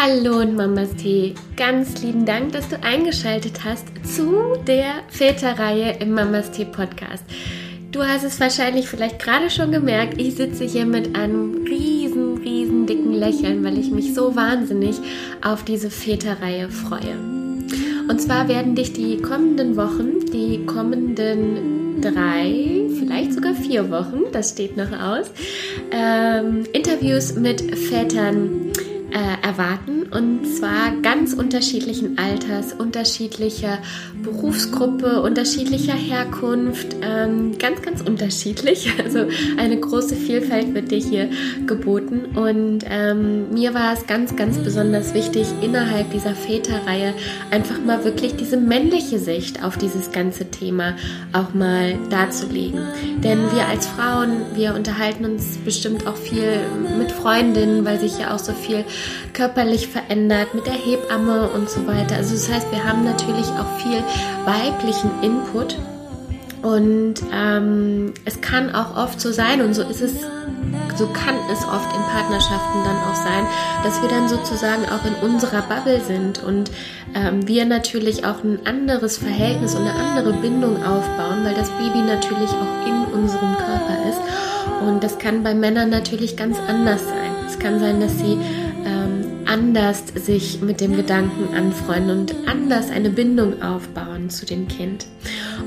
Hallo und Mamas Tee. Ganz lieben Dank, dass du eingeschaltet hast zu der Väterreihe im Mamas Tee Podcast. Du hast es wahrscheinlich vielleicht gerade schon gemerkt, ich sitze hier mit einem riesen, riesen dicken Lächeln, weil ich mich so wahnsinnig auf diese Väterreihe freue. Und zwar werden dich die kommenden Wochen, die kommenden drei, vielleicht sogar vier Wochen, das steht noch aus, ähm, Interviews mit Vätern äh, erwarten und zwar ganz unterschiedlichen Alters, unterschiedlicher Berufsgruppe, unterschiedlicher Herkunft, ähm, ganz, ganz unterschiedlich. Also eine große Vielfalt wird dir hier geboten und ähm, mir war es ganz, ganz besonders wichtig, innerhalb dieser Väterreihe einfach mal wirklich diese männliche Sicht auf dieses ganze Thema auch mal darzulegen. Denn wir als Frauen, wir unterhalten uns bestimmt auch viel mit Freundinnen, weil sich ja auch so viel körperlich verändert mit der Hebamme und so weiter. Also das heißt, wir haben natürlich auch viel weiblichen Input und ähm, es kann auch oft so sein und so ist es, so kann es oft in Partnerschaften dann auch sein, dass wir dann sozusagen auch in unserer Bubble sind und ähm, wir natürlich auch ein anderes Verhältnis und eine andere Bindung aufbauen, weil das Baby natürlich auch in unserem Körper ist. Und das kann bei Männern natürlich ganz anders sein. Es kann sein, dass sie anders sich mit dem Gedanken anfreunden und anders eine Bindung aufbauen zu dem Kind.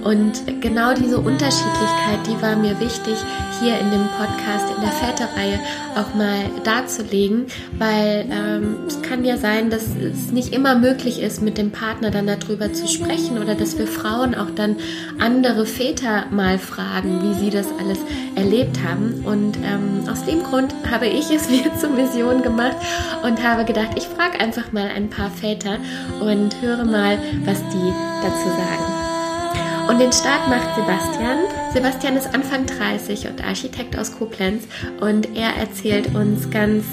Und genau diese Unterschiedlichkeit, die war mir wichtig, hier in dem Podcast, in der Väterreihe auch mal darzulegen, weil ähm, es kann ja sein, dass es nicht immer möglich ist, mit dem Partner dann darüber zu sprechen oder dass wir Frauen auch dann andere Väter mal fragen, wie sie das alles erlebt haben. Und ähm, aus dem Grund habe ich es mir zur Mission gemacht und habe gedacht, ich frage einfach mal ein paar Väter und höre mal, was die dazu sagen. Und den Start macht Sebastian. Sebastian ist Anfang 30 und Architekt aus Koblenz und er erzählt uns ganz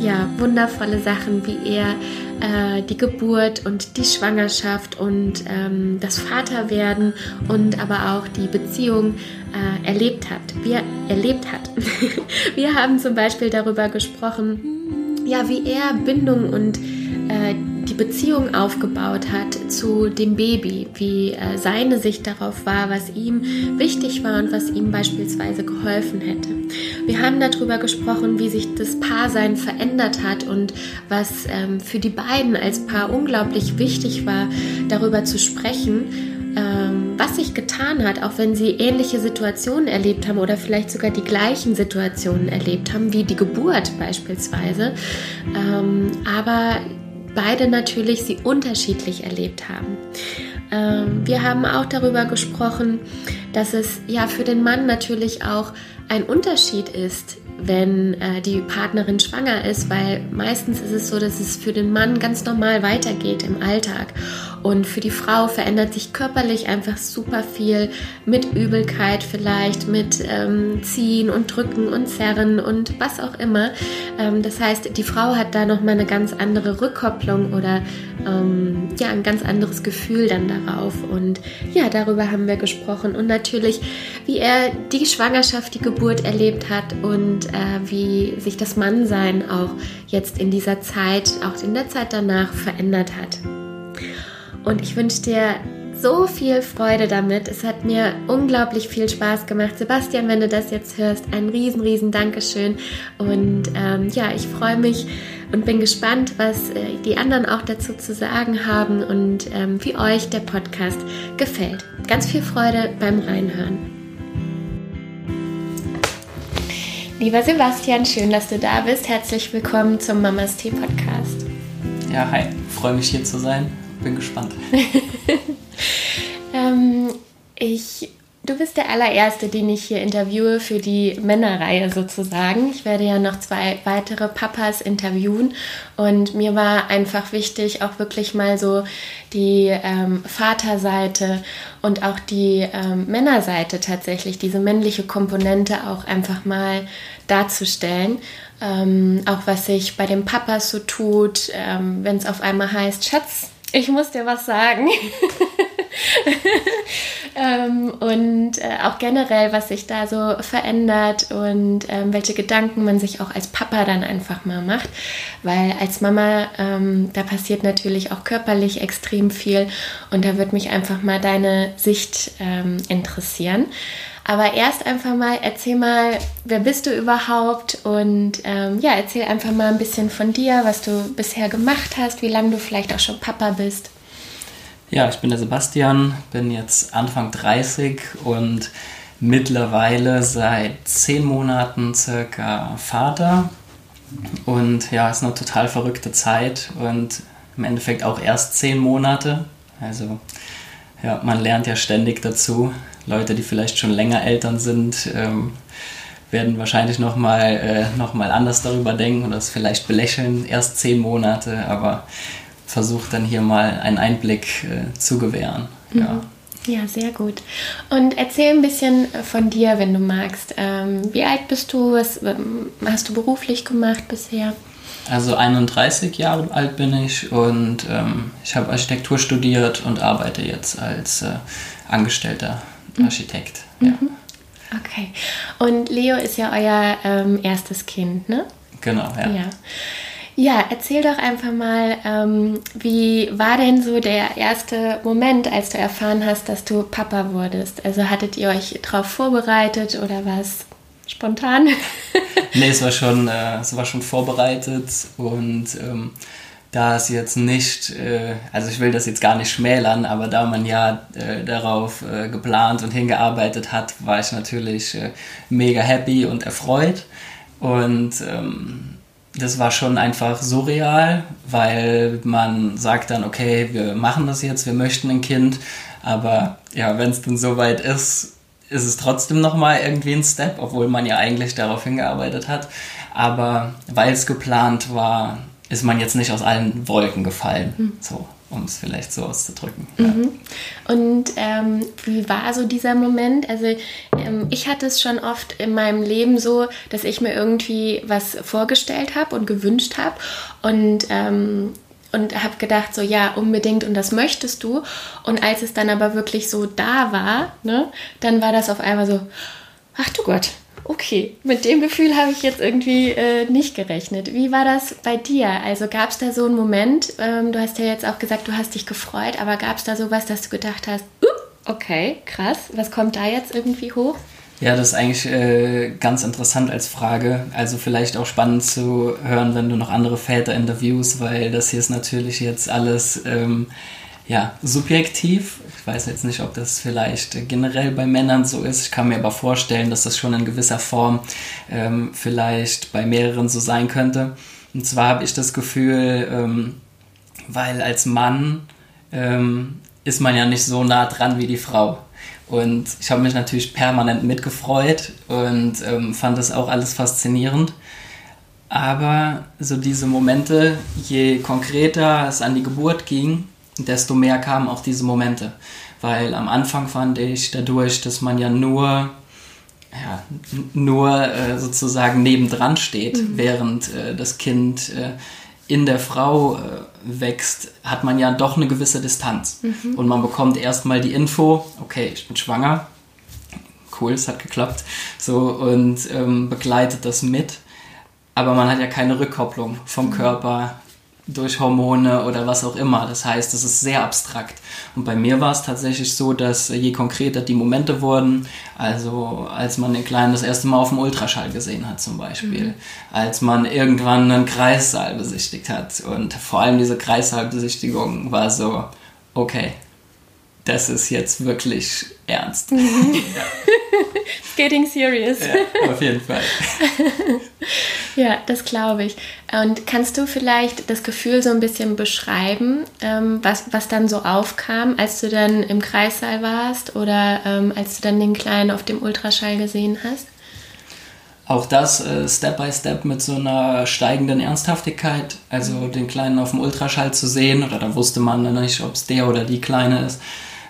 ja, wundervolle Sachen, wie er äh, die Geburt und die Schwangerschaft und ähm, das Vaterwerden und aber auch die Beziehung äh, erlebt hat. Wie er erlebt hat. Wir haben zum Beispiel darüber gesprochen, ja, wie er Bindung und äh, die Beziehung aufgebaut hat zu dem Baby, wie äh, seine Sicht darauf war, was ihm wichtig war und was ihm beispielsweise geholfen hätte. Wir haben darüber gesprochen, wie sich das Paarsein verändert hat und was ähm, für die beiden als Paar unglaublich wichtig war, darüber zu sprechen ähm, was sich getan hat, auch wenn sie ähnliche Situationen erlebt haben oder vielleicht sogar die gleichen Situationen erlebt haben, wie die Geburt beispielsweise. Ähm, aber beide natürlich sie unterschiedlich erlebt haben. Ähm, wir haben auch darüber gesprochen, dass es ja für den Mann natürlich auch ein Unterschied ist, wenn äh, die Partnerin schwanger ist, weil meistens ist es so, dass es für den Mann ganz normal weitergeht im Alltag. Und für die Frau verändert sich körperlich einfach super viel mit Übelkeit vielleicht, mit ähm, Ziehen und Drücken und Zerren und was auch immer. Ähm, das heißt, die Frau hat da nochmal eine ganz andere Rückkopplung oder ähm, ja, ein ganz anderes Gefühl dann darauf. Und ja, darüber haben wir gesprochen. Und natürlich, wie er die Schwangerschaft, die Geburt erlebt hat und äh, wie sich das Mannsein auch jetzt in dieser Zeit, auch in der Zeit danach verändert hat. Und ich wünsche dir so viel Freude damit. Es hat mir unglaublich viel Spaß gemacht. Sebastian, wenn du das jetzt hörst, ein riesen, riesen Dankeschön. Und ähm, ja, ich freue mich und bin gespannt, was äh, die anderen auch dazu zu sagen haben und ähm, wie euch der Podcast gefällt. Ganz viel Freude beim Reinhören. Lieber Sebastian, schön, dass du da bist. Herzlich willkommen zum Mamas Tee Podcast. Ja, hi. Freue mich hier zu sein bin gespannt. ähm, ich, du bist der allererste, den ich hier interviewe für die Männerreihe sozusagen. Ich werde ja noch zwei weitere Papas interviewen und mir war einfach wichtig, auch wirklich mal so die ähm, Vaterseite und auch die ähm, Männerseite tatsächlich, diese männliche Komponente auch einfach mal darzustellen. Ähm, auch was sich bei den Papas so tut, ähm, wenn es auf einmal heißt, Schatz, ich muss dir was sagen. ähm, und äh, auch generell, was sich da so verändert und ähm, welche Gedanken man sich auch als Papa dann einfach mal macht. Weil als Mama, ähm, da passiert natürlich auch körperlich extrem viel und da würde mich einfach mal deine Sicht ähm, interessieren. Aber erst einfach mal, erzähl mal, wer bist du überhaupt? Und ähm, ja, erzähl einfach mal ein bisschen von dir, was du bisher gemacht hast, wie lange du vielleicht auch schon Papa bist. Ja, ich bin der Sebastian, bin jetzt Anfang 30 und mittlerweile seit zehn Monaten circa Vater. Und ja, es ist eine total verrückte Zeit und im Endeffekt auch erst zehn Monate. Also ja, man lernt ja ständig dazu. Leute, die vielleicht schon länger Eltern sind, ähm, werden wahrscheinlich nochmal äh, noch anders darüber denken oder es vielleicht belächeln. Erst zehn Monate, aber versucht dann hier mal einen Einblick äh, zu gewähren. Mhm. Ja. Ja, sehr gut. Und erzähl ein bisschen von dir, wenn du magst. Ähm, wie alt bist du? Was ähm, hast du beruflich gemacht bisher? Also 31 Jahre alt bin ich und ähm, ich habe Architektur studiert und arbeite jetzt als äh, angestellter mhm. Architekt. Ja. Mhm. Okay. Und Leo ist ja euer ähm, erstes Kind, ne? Genau, ja. ja. Ja, erzähl doch einfach mal, ähm, wie war denn so der erste Moment, als du erfahren hast, dass du Papa wurdest? Also hattet ihr euch darauf vorbereitet oder war es spontan? nee, es war schon, äh, es war schon vorbereitet und ähm, da es jetzt nicht, äh, also ich will das jetzt gar nicht schmälern, aber da man ja äh, darauf äh, geplant und hingearbeitet hat, war ich natürlich äh, mega happy und erfreut und ähm, das war schon einfach surreal, weil man sagt dann, okay, wir machen das jetzt, wir möchten ein Kind, aber ja, wenn es dann soweit ist, ist es trotzdem nochmal irgendwie ein Step, obwohl man ja eigentlich darauf hingearbeitet hat. Aber weil es geplant war, ist man jetzt nicht aus allen Wolken gefallen. Mhm. So um es vielleicht so auszudrücken. Mhm. Und ähm, wie war so dieser Moment? Also ähm, ich hatte es schon oft in meinem Leben so, dass ich mir irgendwie was vorgestellt habe und gewünscht habe und ähm, und habe gedacht so ja unbedingt und das möchtest du und als es dann aber wirklich so da war, ne, dann war das auf einmal so ach du Gott, okay, mit dem Gefühl habe ich jetzt irgendwie äh, nicht gerechnet. Wie war das bei dir? Also gab es da so einen Moment, ähm, du hast ja jetzt auch gesagt, du hast dich gefreut, aber gab es da sowas, dass du gedacht hast, uh, okay, krass, was kommt da jetzt irgendwie hoch? Ja, das ist eigentlich äh, ganz interessant als Frage. Also vielleicht auch spannend zu hören, wenn du noch andere Väter interviewst, weil das hier ist natürlich jetzt alles ähm, ja, subjektiv. Ich weiß jetzt nicht, ob das vielleicht generell bei Männern so ist. Ich kann mir aber vorstellen, dass das schon in gewisser Form ähm, vielleicht bei mehreren so sein könnte. Und zwar habe ich das Gefühl, ähm, weil als Mann ähm, ist man ja nicht so nah dran wie die Frau. Und ich habe mich natürlich permanent mitgefreut und ähm, fand das auch alles faszinierend. Aber so diese Momente, je konkreter es an die Geburt ging, desto mehr kamen auch diese Momente. Weil am Anfang fand ich dadurch, dass man ja nur, ja, nur äh, sozusagen nebendran steht, mhm. während äh, das Kind äh, in der Frau äh, wächst, hat man ja doch eine gewisse Distanz. Mhm. Und man bekommt erstmal die Info, okay, ich bin schwanger, cool, es hat geklappt, so und ähm, begleitet das mit. Aber man hat ja keine Rückkopplung vom mhm. Körper durch Hormone oder was auch immer. Das heißt, es ist sehr abstrakt. Und bei mir war es tatsächlich so, dass je konkreter die Momente wurden, also als man den Kleinen das erste Mal auf dem Ultraschall gesehen hat zum Beispiel, mhm. als man irgendwann einen Kreissaal besichtigt hat und vor allem diese Kreissaalbesichtigung war so, okay, das ist jetzt wirklich ernst. Mhm. Ja. Getting serious. Ja, auf jeden Fall. ja, das glaube ich. Und kannst du vielleicht das Gefühl so ein bisschen beschreiben, ähm, was, was dann so aufkam, als du dann im Kreissaal warst oder ähm, als du dann den Kleinen auf dem Ultraschall gesehen hast? Auch das äh, Step by Step mit so einer steigenden Ernsthaftigkeit. Also mhm. den Kleinen auf dem Ultraschall zu sehen, oder da wusste man dann nicht, ob es der oder die Kleine ist.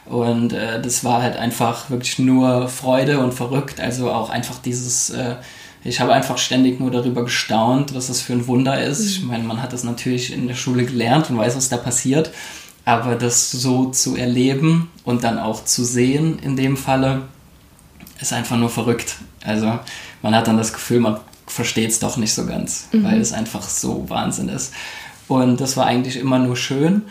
Und äh, das war halt einfach wirklich nur Freude und verrückt. Also auch einfach dieses, äh, ich habe einfach ständig nur darüber gestaunt, was das für ein Wunder ist. Mhm. Ich meine, man hat das natürlich in der Schule gelernt und weiß, was da passiert. aber das so zu erleben und dann auch zu sehen in dem Falle, ist einfach nur verrückt. Also man hat dann das Gefühl, man versteht es doch nicht so ganz, mhm. weil es einfach so Wahnsinn ist. Und das war eigentlich immer nur schön.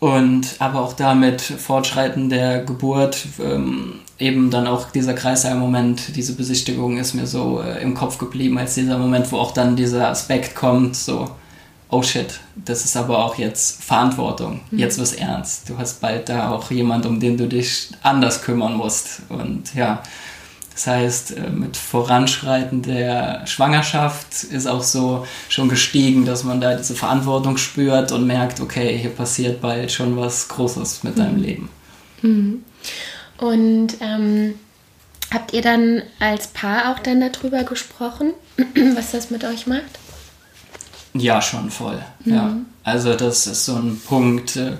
Und aber auch damit Fortschreiten der Geburt, ähm, eben dann auch dieser Kreißsaal-Moment, diese Besichtigung ist mir so äh, im Kopf geblieben, als dieser Moment, wo auch dann dieser Aspekt kommt, so, oh shit, das ist aber auch jetzt Verantwortung, mhm. jetzt wird's ernst. Du hast bald da auch jemand, um den du dich anders kümmern musst. Und ja, das heißt, äh, mit Voranschreiten der Schwangerschaft ist auch so schon gestiegen, dass man da diese Verantwortung spürt und merkt, okay, hier passiert bald schon was Großes mit mhm. deinem Leben. Mhm. Und ähm, habt ihr dann als Paar auch dann darüber gesprochen, was das mit euch macht? Ja, schon voll. Mhm. Ja. Also das ist so ein Punkt, äh,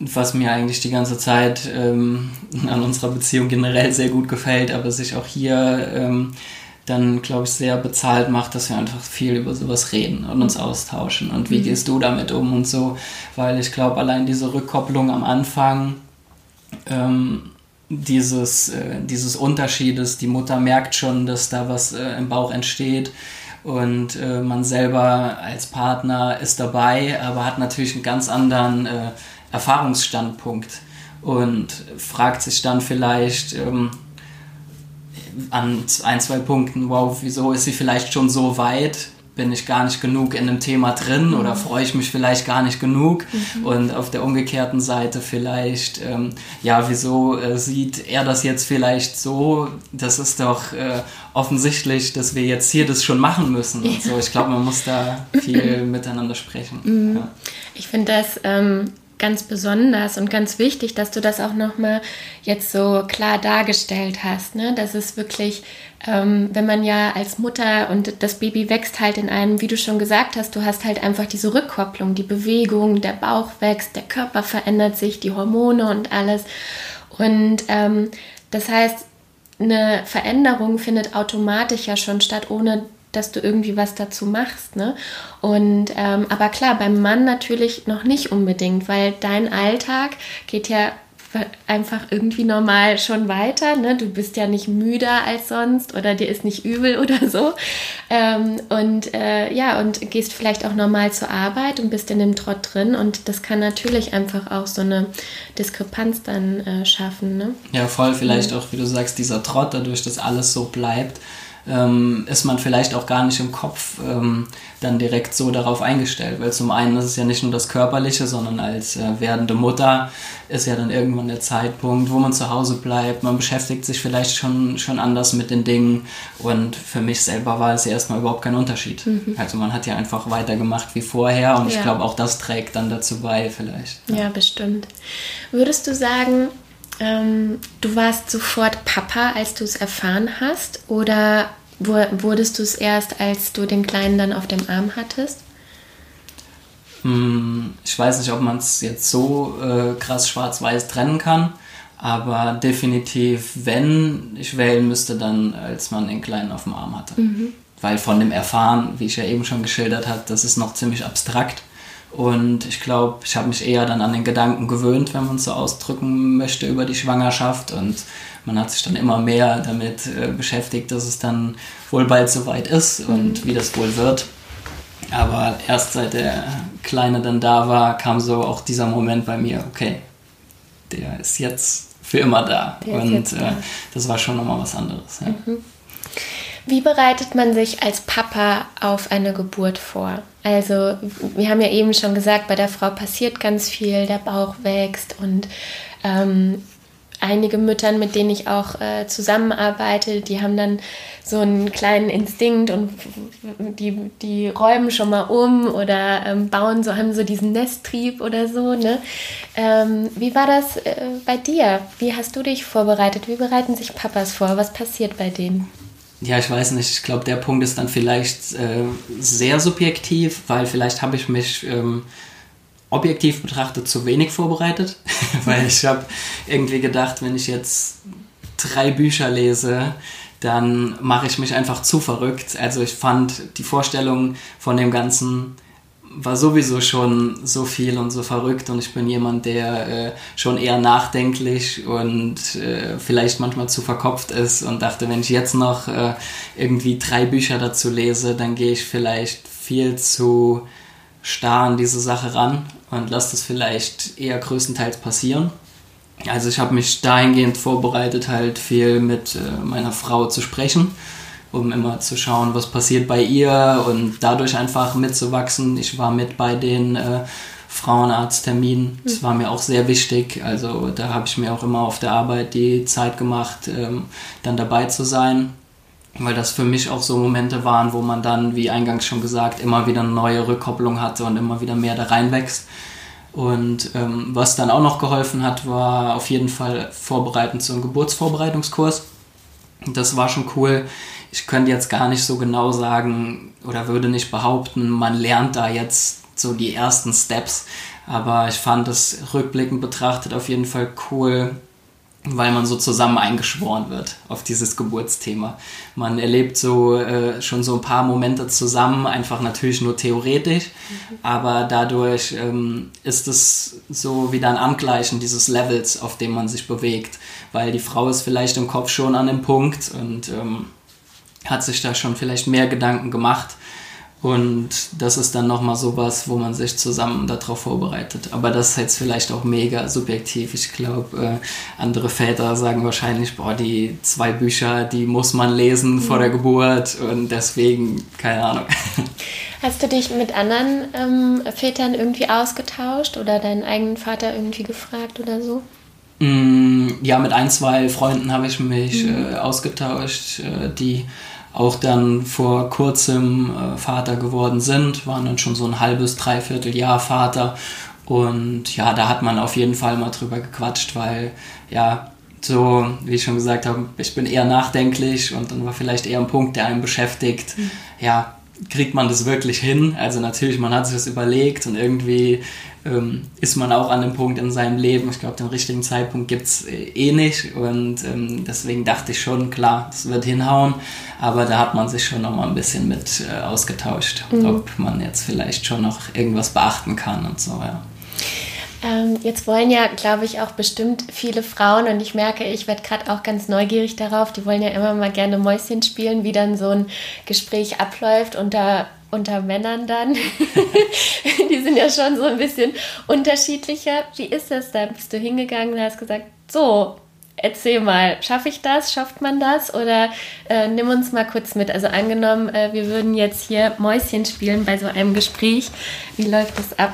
was mir eigentlich die ganze Zeit ähm, an unserer Beziehung generell sehr gut gefällt, aber sich auch hier ähm, dann, glaube ich, sehr bezahlt macht, dass wir einfach viel über sowas reden und uns austauschen. Und wie mhm. gehst du damit um und so? Weil ich glaube, allein diese Rückkopplung am Anfang ähm, dieses, äh, dieses Unterschiedes, die Mutter merkt schon, dass da was äh, im Bauch entsteht und äh, man selber als Partner ist dabei, aber hat natürlich einen ganz anderen äh, Erfahrungsstandpunkt und fragt sich dann vielleicht ähm, an ein, zwei Punkten, wow, wieso ist sie vielleicht schon so weit? Bin ich gar nicht genug in dem Thema drin oder mhm. freue ich mich vielleicht gar nicht genug? Mhm. Und auf der umgekehrten Seite vielleicht, ähm, ja, wieso äh, sieht er das jetzt vielleicht so? Das ist doch äh, offensichtlich, dass wir jetzt hier das schon machen müssen. Ja. so. Ich glaube, man muss da viel miteinander sprechen. Mhm. Ja. Ich finde das ähm, ganz besonders und ganz wichtig, dass du das auch nochmal jetzt so klar dargestellt hast. Ne? Das ist wirklich, ähm, wenn man ja als Mutter und das Baby wächst halt in einem, wie du schon gesagt hast, du hast halt einfach diese Rückkopplung, die Bewegung, der Bauch wächst, der Körper verändert sich, die Hormone und alles. Und ähm, das heißt, eine Veränderung findet automatisch ja schon statt, ohne dass du irgendwie was dazu machst. Ne? Und ähm, aber klar, beim Mann natürlich noch nicht unbedingt, weil dein Alltag geht ja einfach irgendwie normal schon weiter. Ne? Du bist ja nicht müder als sonst oder dir ist nicht übel oder so. Ähm, und äh, ja, und gehst vielleicht auch normal zur Arbeit und bist in dem Trott drin. Und das kann natürlich einfach auch so eine Diskrepanz dann äh, schaffen. Ne? Ja, voll. Vielleicht mhm. auch, wie du sagst, dieser Trott, dadurch, dass alles so bleibt ähm, ist man vielleicht auch gar nicht im Kopf ähm, dann direkt so darauf eingestellt. Weil zum einen ist es ja nicht nur das Körperliche, sondern als äh, werdende Mutter ist ja dann irgendwann der Zeitpunkt, wo man zu Hause bleibt. Man beschäftigt sich vielleicht schon, schon anders mit den Dingen. Und für mich selber war es ja erstmal überhaupt kein Unterschied. Mhm. Also man hat ja einfach weitergemacht wie vorher und ja. ich glaube auch das trägt dann dazu bei vielleicht. Ja, ja bestimmt. Würdest du sagen, ähm, du warst sofort Papa, als du es erfahren hast? Oder wurdest du es erst, als du den Kleinen dann auf dem Arm hattest? Hm, ich weiß nicht, ob man es jetzt so äh, krass schwarz-weiß trennen kann, aber definitiv, wenn ich wählen müsste, dann als man den Kleinen auf dem Arm hatte. Mhm. Weil von dem Erfahren, wie ich ja eben schon geschildert habe, das ist noch ziemlich abstrakt. Und ich glaube, ich habe mich eher dann an den Gedanken gewöhnt, wenn man es so ausdrücken möchte, über die Schwangerschaft. Und man hat sich dann immer mehr damit äh, beschäftigt, dass es dann wohl bald soweit ist und mhm. wie das wohl wird. Aber erst seit der Kleine dann da war, kam so auch dieser Moment bei mir, okay, der ist jetzt für immer da. Der und äh, das war schon nochmal was anderes. Ja. Mhm. Wie bereitet man sich als Papa auf eine Geburt vor? Also, wir haben ja eben schon gesagt, bei der Frau passiert ganz viel, der Bauch wächst und ähm, einige Müttern, mit denen ich auch äh, zusammenarbeite, die haben dann so einen kleinen Instinkt und die, die räumen schon mal um oder ähm, bauen so, haben so diesen Nesttrieb oder so. Ne? Ähm, wie war das äh, bei dir? Wie hast du dich vorbereitet? Wie bereiten sich Papas vor? Was passiert bei denen? Ja, ich weiß nicht. Ich glaube, der Punkt ist dann vielleicht äh, sehr subjektiv, weil vielleicht habe ich mich ähm, objektiv betrachtet zu wenig vorbereitet, weil ich habe irgendwie gedacht, wenn ich jetzt drei Bücher lese, dann mache ich mich einfach zu verrückt. Also ich fand die Vorstellung von dem Ganzen war sowieso schon so viel und so verrückt und ich bin jemand, der äh, schon eher nachdenklich und äh, vielleicht manchmal zu verkopft ist und dachte, wenn ich jetzt noch äh, irgendwie drei Bücher dazu lese, dann gehe ich vielleicht viel zu starr an diese Sache ran und lasse das vielleicht eher größtenteils passieren. Also ich habe mich dahingehend vorbereitet, halt viel mit äh, meiner Frau zu sprechen, um immer zu schauen, was passiert bei ihr und dadurch einfach mitzuwachsen. Ich war mit bei den äh, Frauenarztterminen. Das mhm. war mir auch sehr wichtig. Also da habe ich mir auch immer auf der Arbeit die Zeit gemacht, ähm, dann dabei zu sein. Weil das für mich auch so Momente waren, wo man dann, wie eingangs schon gesagt, immer wieder eine neue Rückkopplung hatte und immer wieder mehr da reinwächst. Und ähm, was dann auch noch geholfen hat, war auf jeden Fall vorbereitend zu einem Geburtsvorbereitungskurs. Das war schon cool. Ich könnte jetzt gar nicht so genau sagen oder würde nicht behaupten, man lernt da jetzt so die ersten Steps. Aber ich fand es rückblickend betrachtet auf jeden Fall cool, weil man so zusammen eingeschworen wird auf dieses Geburtsthema. Man erlebt so äh, schon so ein paar Momente zusammen, einfach natürlich nur theoretisch, mhm. aber dadurch ähm, ist es so wieder ein Angleichen dieses Levels, auf dem man sich bewegt, weil die Frau ist vielleicht im Kopf schon an dem Punkt und ähm, hat sich da schon vielleicht mehr Gedanken gemacht und das ist dann nochmal sowas, wo man sich zusammen darauf vorbereitet. Aber das ist jetzt vielleicht auch mega subjektiv. Ich glaube, äh, andere Väter sagen wahrscheinlich, boah, die zwei Bücher, die muss man lesen mhm. vor der Geburt und deswegen, keine Ahnung. Hast du dich mit anderen ähm, Vätern irgendwie ausgetauscht oder deinen eigenen Vater irgendwie gefragt oder so? Mm, ja, mit ein, zwei Freunden habe ich mich mhm. äh, ausgetauscht, äh, die auch dann vor kurzem äh, Vater geworden sind, waren dann schon so ein halbes, dreiviertel Jahr Vater. Und ja, da hat man auf jeden Fall mal drüber gequatscht, weil ja, so wie ich schon gesagt habe, ich bin eher nachdenklich und dann war vielleicht eher ein Punkt, der einen beschäftigt. Mhm. Ja, kriegt man das wirklich hin? Also natürlich, man hat sich das überlegt und irgendwie ähm, ist man auch an dem Punkt in seinem Leben, ich glaube, den richtigen Zeitpunkt gibt es äh, eh nicht und ähm, deswegen dachte ich schon, klar, das wird hinhauen, aber da hat man sich schon noch mal ein bisschen mit äh, ausgetauscht, mhm. ob man jetzt vielleicht schon noch irgendwas beachten kann und so, ja. Ähm, jetzt wollen ja, glaube ich, auch bestimmt viele Frauen und ich merke, ich werde gerade auch ganz neugierig darauf. Die wollen ja immer mal gerne Mäuschen spielen, wie dann so ein Gespräch abläuft unter unter Männern dann. die sind ja schon so ein bisschen unterschiedlicher. Wie ist das da? Bist du hingegangen und hast gesagt, so, erzähl mal, schaffe ich das? Schafft man das? Oder äh, nimm uns mal kurz mit. Also angenommen, äh, wir würden jetzt hier Mäuschen spielen bei so einem Gespräch. Wie läuft das ab?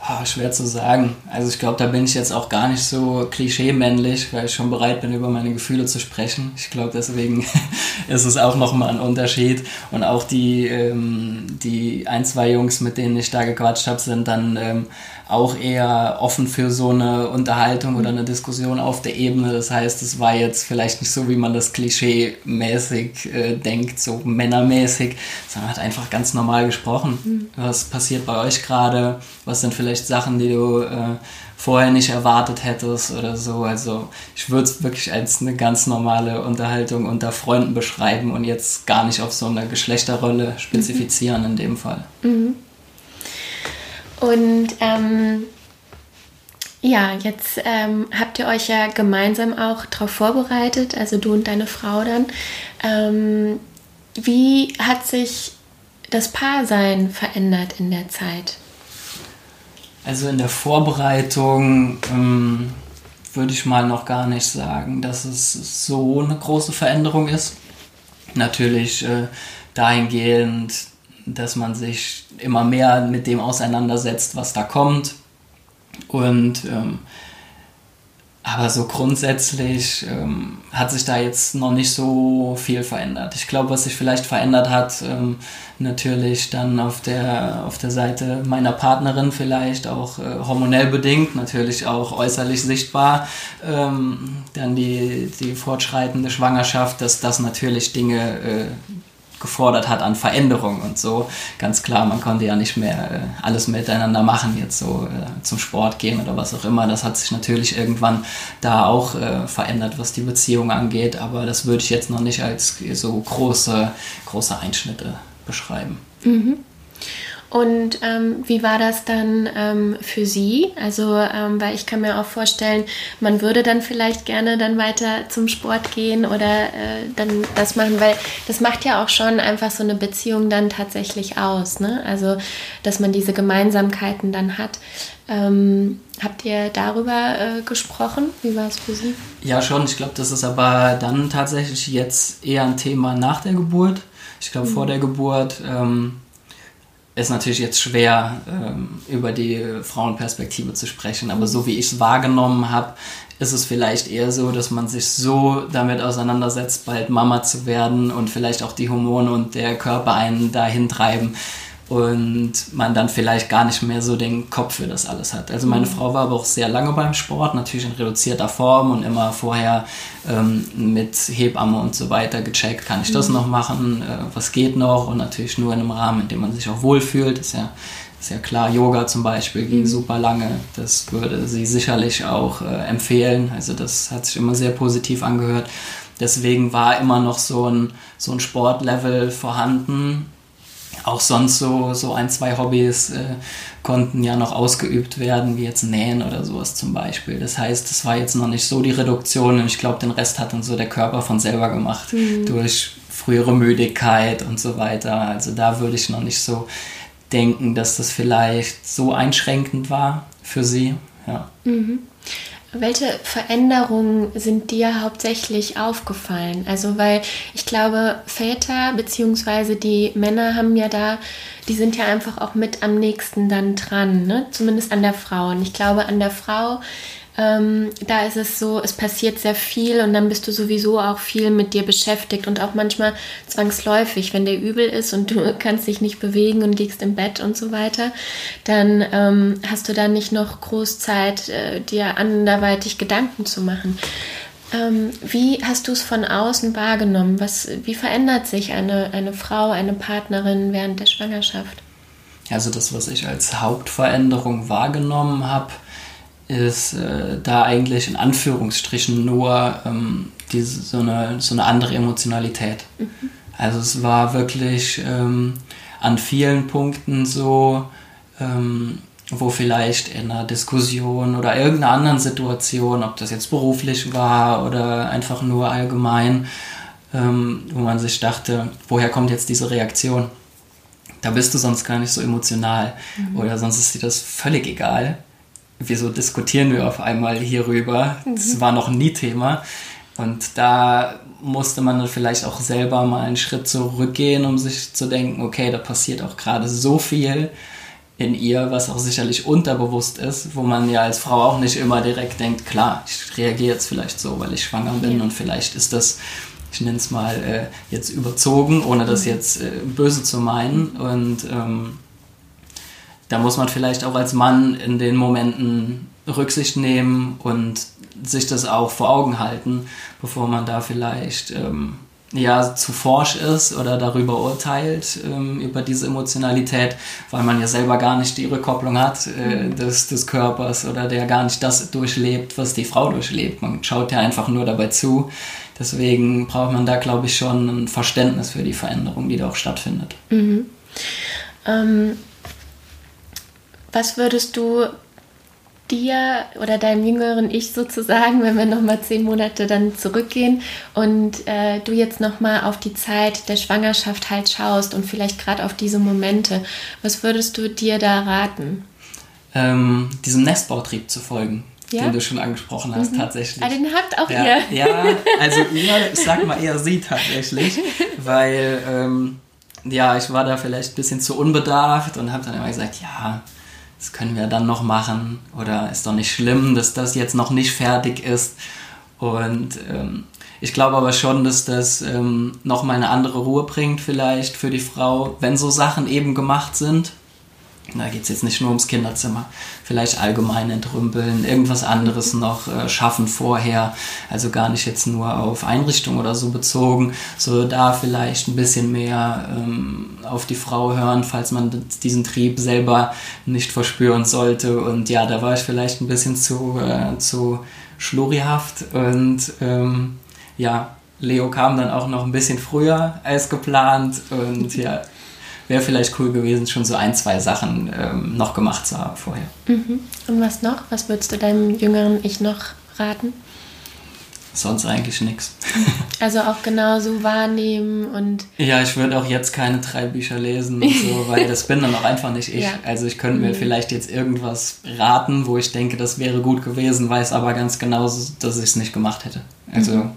Oh, schwer zu sagen. Also ich glaube, da bin ich jetzt auch gar nicht so klischee-männlich, weil ich schon bereit bin, über meine Gefühle zu sprechen. Ich glaube, deswegen ist es auch nochmal ein Unterschied. Und auch die, ähm, die ein, zwei Jungs, mit denen ich da gequatscht habe, sind dann ähm, auch eher offen für so eine Unterhaltung oder eine Diskussion auf der Ebene. Das heißt, es war jetzt vielleicht nicht so, wie man das klischee-mäßig äh, denkt, so männermäßig, sondern hat einfach ganz normal gesprochen. Mhm. Was passiert bei euch gerade? Was sind vielleicht Sachen, die du äh, vorher nicht erwartet hättest oder so? Also ich würde es wirklich als eine ganz normale Unterhaltung unter Freunden beschreiben und jetzt gar nicht auf so eine Geschlechterrolle spezifizieren mhm. in dem Fall. Mhm. Und ähm, ja, jetzt ähm, habt ihr euch ja gemeinsam auch darauf vorbereitet, also du und deine Frau dann. Ähm, wie hat sich das Paarsein verändert in der Zeit? Also in der Vorbereitung ähm, würde ich mal noch gar nicht sagen, dass es so eine große Veränderung ist. Natürlich äh, dahingehend, dass man sich immer mehr mit dem auseinandersetzt, was da kommt. Und ähm, aber so grundsätzlich ähm, hat sich da jetzt noch nicht so viel verändert. Ich glaube, was sich vielleicht verändert hat, ähm, natürlich dann auf der, auf der Seite meiner Partnerin vielleicht auch äh, hormonell bedingt, natürlich auch äußerlich sichtbar. Ähm, dann die, die fortschreitende Schwangerschaft, dass das natürlich Dinge äh, gefordert hat an Veränderung und so. Ganz klar, man konnte ja nicht mehr äh, alles miteinander machen, jetzt so äh, zum Sport gehen oder was auch immer. Das hat sich natürlich irgendwann da auch äh, verändert, was die Beziehung angeht, aber das würde ich jetzt noch nicht als so große, große Einschnitte beschreiben. Mhm. Und ähm, wie war das dann ähm, für Sie? Also, ähm, weil ich kann mir auch vorstellen, man würde dann vielleicht gerne dann weiter zum Sport gehen oder äh, dann das machen, weil das macht ja auch schon einfach so eine Beziehung dann tatsächlich aus. Ne? Also, dass man diese Gemeinsamkeiten dann hat. Ähm, habt ihr darüber äh, gesprochen? Wie war es für Sie? Ja, schon. Ich glaube, das ist aber dann tatsächlich jetzt eher ein Thema nach der Geburt. Ich glaube, mhm. vor der Geburt ähm, ist natürlich jetzt schwer, ähm, über die Frauenperspektive zu sprechen, aber so wie ich es wahrgenommen habe, ist es vielleicht eher so, dass man sich so damit auseinandersetzt, bald Mama zu werden und vielleicht auch die Hormone und der Körper einen dahin treiben, und man dann vielleicht gar nicht mehr so den Kopf für das alles hat. Also meine mhm. Frau war aber auch sehr lange beim Sport, natürlich in reduzierter Form und immer vorher ähm, mit Hebamme und so weiter gecheckt, kann ich das mhm. noch machen, äh, was geht noch und natürlich nur in einem Rahmen, in dem man sich auch wohlfühlt. Ist ja, ist ja klar, Yoga zum Beispiel ging mhm. super lange, das würde sie sicherlich auch äh, empfehlen. Also das hat sich immer sehr positiv angehört. Deswegen war immer noch so ein, so ein Sportlevel vorhanden auch sonst so, so ein, zwei Hobbys äh, konnten ja noch ausgeübt werden, wie jetzt Nähen oder sowas zum Beispiel. Das heißt, es war jetzt noch nicht so die Reduktion und ich glaube, den Rest hat dann so der Körper von selber gemacht mhm. durch frühere Müdigkeit und so weiter. Also da würde ich noch nicht so denken, dass das vielleicht so einschränkend war für sie. Ja. Mhm. Welche Veränderungen sind dir hauptsächlich aufgefallen? Also, weil ich glaube, Väter bzw. die Männer haben ja da, die sind ja einfach auch mit am nächsten dann dran, ne? zumindest an der Frau. Und ich glaube, an der Frau ähm, da ist es so, es passiert sehr viel und dann bist du sowieso auch viel mit dir beschäftigt und auch manchmal zwangsläufig, wenn der übel ist und du kannst dich nicht bewegen und liegst im Bett und so weiter, dann ähm, hast du da nicht noch groß Zeit, äh, dir anderweitig Gedanken zu machen. Ähm, wie hast du es von außen wahrgenommen? Was, wie verändert sich eine, eine Frau, eine Partnerin während der Schwangerschaft? Also das, was ich als Hauptveränderung wahrgenommen habe, ist äh, da eigentlich in Anführungsstrichen nur ähm, diese, so, eine, so eine andere Emotionalität. Mhm. Also es war wirklich ähm, an vielen Punkten so, ähm, wo vielleicht in einer Diskussion oder irgendeiner anderen Situation, ob das jetzt beruflich war oder einfach nur allgemein, ähm, wo man sich dachte, woher kommt jetzt diese Reaktion? Da bist du sonst gar nicht so emotional mhm. oder sonst ist dir das völlig egal wieso diskutieren wir auf einmal hierüber? Mhm. Das war noch nie Thema. Und da musste man dann vielleicht auch selber mal einen Schritt zurückgehen, um sich zu denken, okay, da passiert auch gerade so viel in ihr, was auch sicherlich unterbewusst ist, wo man ja als Frau auch nicht immer direkt denkt, klar, ich reagiere jetzt vielleicht so, weil ich schwanger bin ja. und vielleicht ist das, ich nenne es mal, äh, jetzt überzogen, ohne das mhm. jetzt äh, böse zu meinen. Und ähm, da muss man vielleicht auch als Mann in den Momenten Rücksicht nehmen und sich das auch vor Augen halten, bevor man da vielleicht ähm, ja zu forsch ist oder darüber urteilt, ähm, über diese Emotionalität, weil man ja selber gar nicht die Rückkopplung hat äh, mhm. des, des Körpers oder der gar nicht das durchlebt, was die Frau durchlebt. Man schaut ja einfach nur dabei zu. Deswegen braucht man da, glaube ich, schon ein Verständnis für die Veränderung, die da auch stattfindet. Mhm. Ähm was würdest du dir oder deinem jüngeren Ich sozusagen, wenn wir nochmal zehn Monate dann zurückgehen und äh, du jetzt nochmal auf die Zeit der Schwangerschaft halt schaust und vielleicht gerade auf diese Momente, was würdest du dir da raten? Ähm, diesem Nestbautrieb zu folgen. Ja? Den du schon angesprochen hast, mhm. tatsächlich. Ah, den habt auch ja, ihr. Ja, also ihr, ich sag mal eher sie tatsächlich, weil ähm, ja, ich war da vielleicht ein bisschen zu unbedarft und habe dann immer gesagt, ja, das können wir dann noch machen oder ist doch nicht schlimm, dass das jetzt noch nicht fertig ist. Und ähm, ich glaube aber schon, dass das ähm, nochmal eine andere Ruhe bringt vielleicht für die Frau, wenn so Sachen eben gemacht sind. Da geht es jetzt nicht nur ums Kinderzimmer, vielleicht allgemein entrümpeln, irgendwas anderes noch äh, schaffen vorher, also gar nicht jetzt nur auf Einrichtung oder so bezogen, so da vielleicht ein bisschen mehr ähm, auf die Frau hören, falls man diesen Trieb selber nicht verspüren sollte. Und ja, da war ich vielleicht ein bisschen zu, äh, zu schlurihaft und ähm, ja, Leo kam dann auch noch ein bisschen früher als geplant. Und ja, wäre vielleicht cool gewesen, schon so ein, zwei Sachen ähm, noch gemacht zu haben vorher. Mhm. Und was noch? Was würdest du deinem jüngeren Ich noch raten? Sonst eigentlich nichts. Also auch genauso wahrnehmen und. Ja, ich würde auch jetzt keine drei Bücher lesen und so, weil das bin dann auch einfach nicht ich. Ja. Also ich könnte mir mhm. vielleicht jetzt irgendwas raten, wo ich denke, das wäre gut gewesen, weiß aber ganz genau, dass ich es nicht gemacht hätte. Also mhm.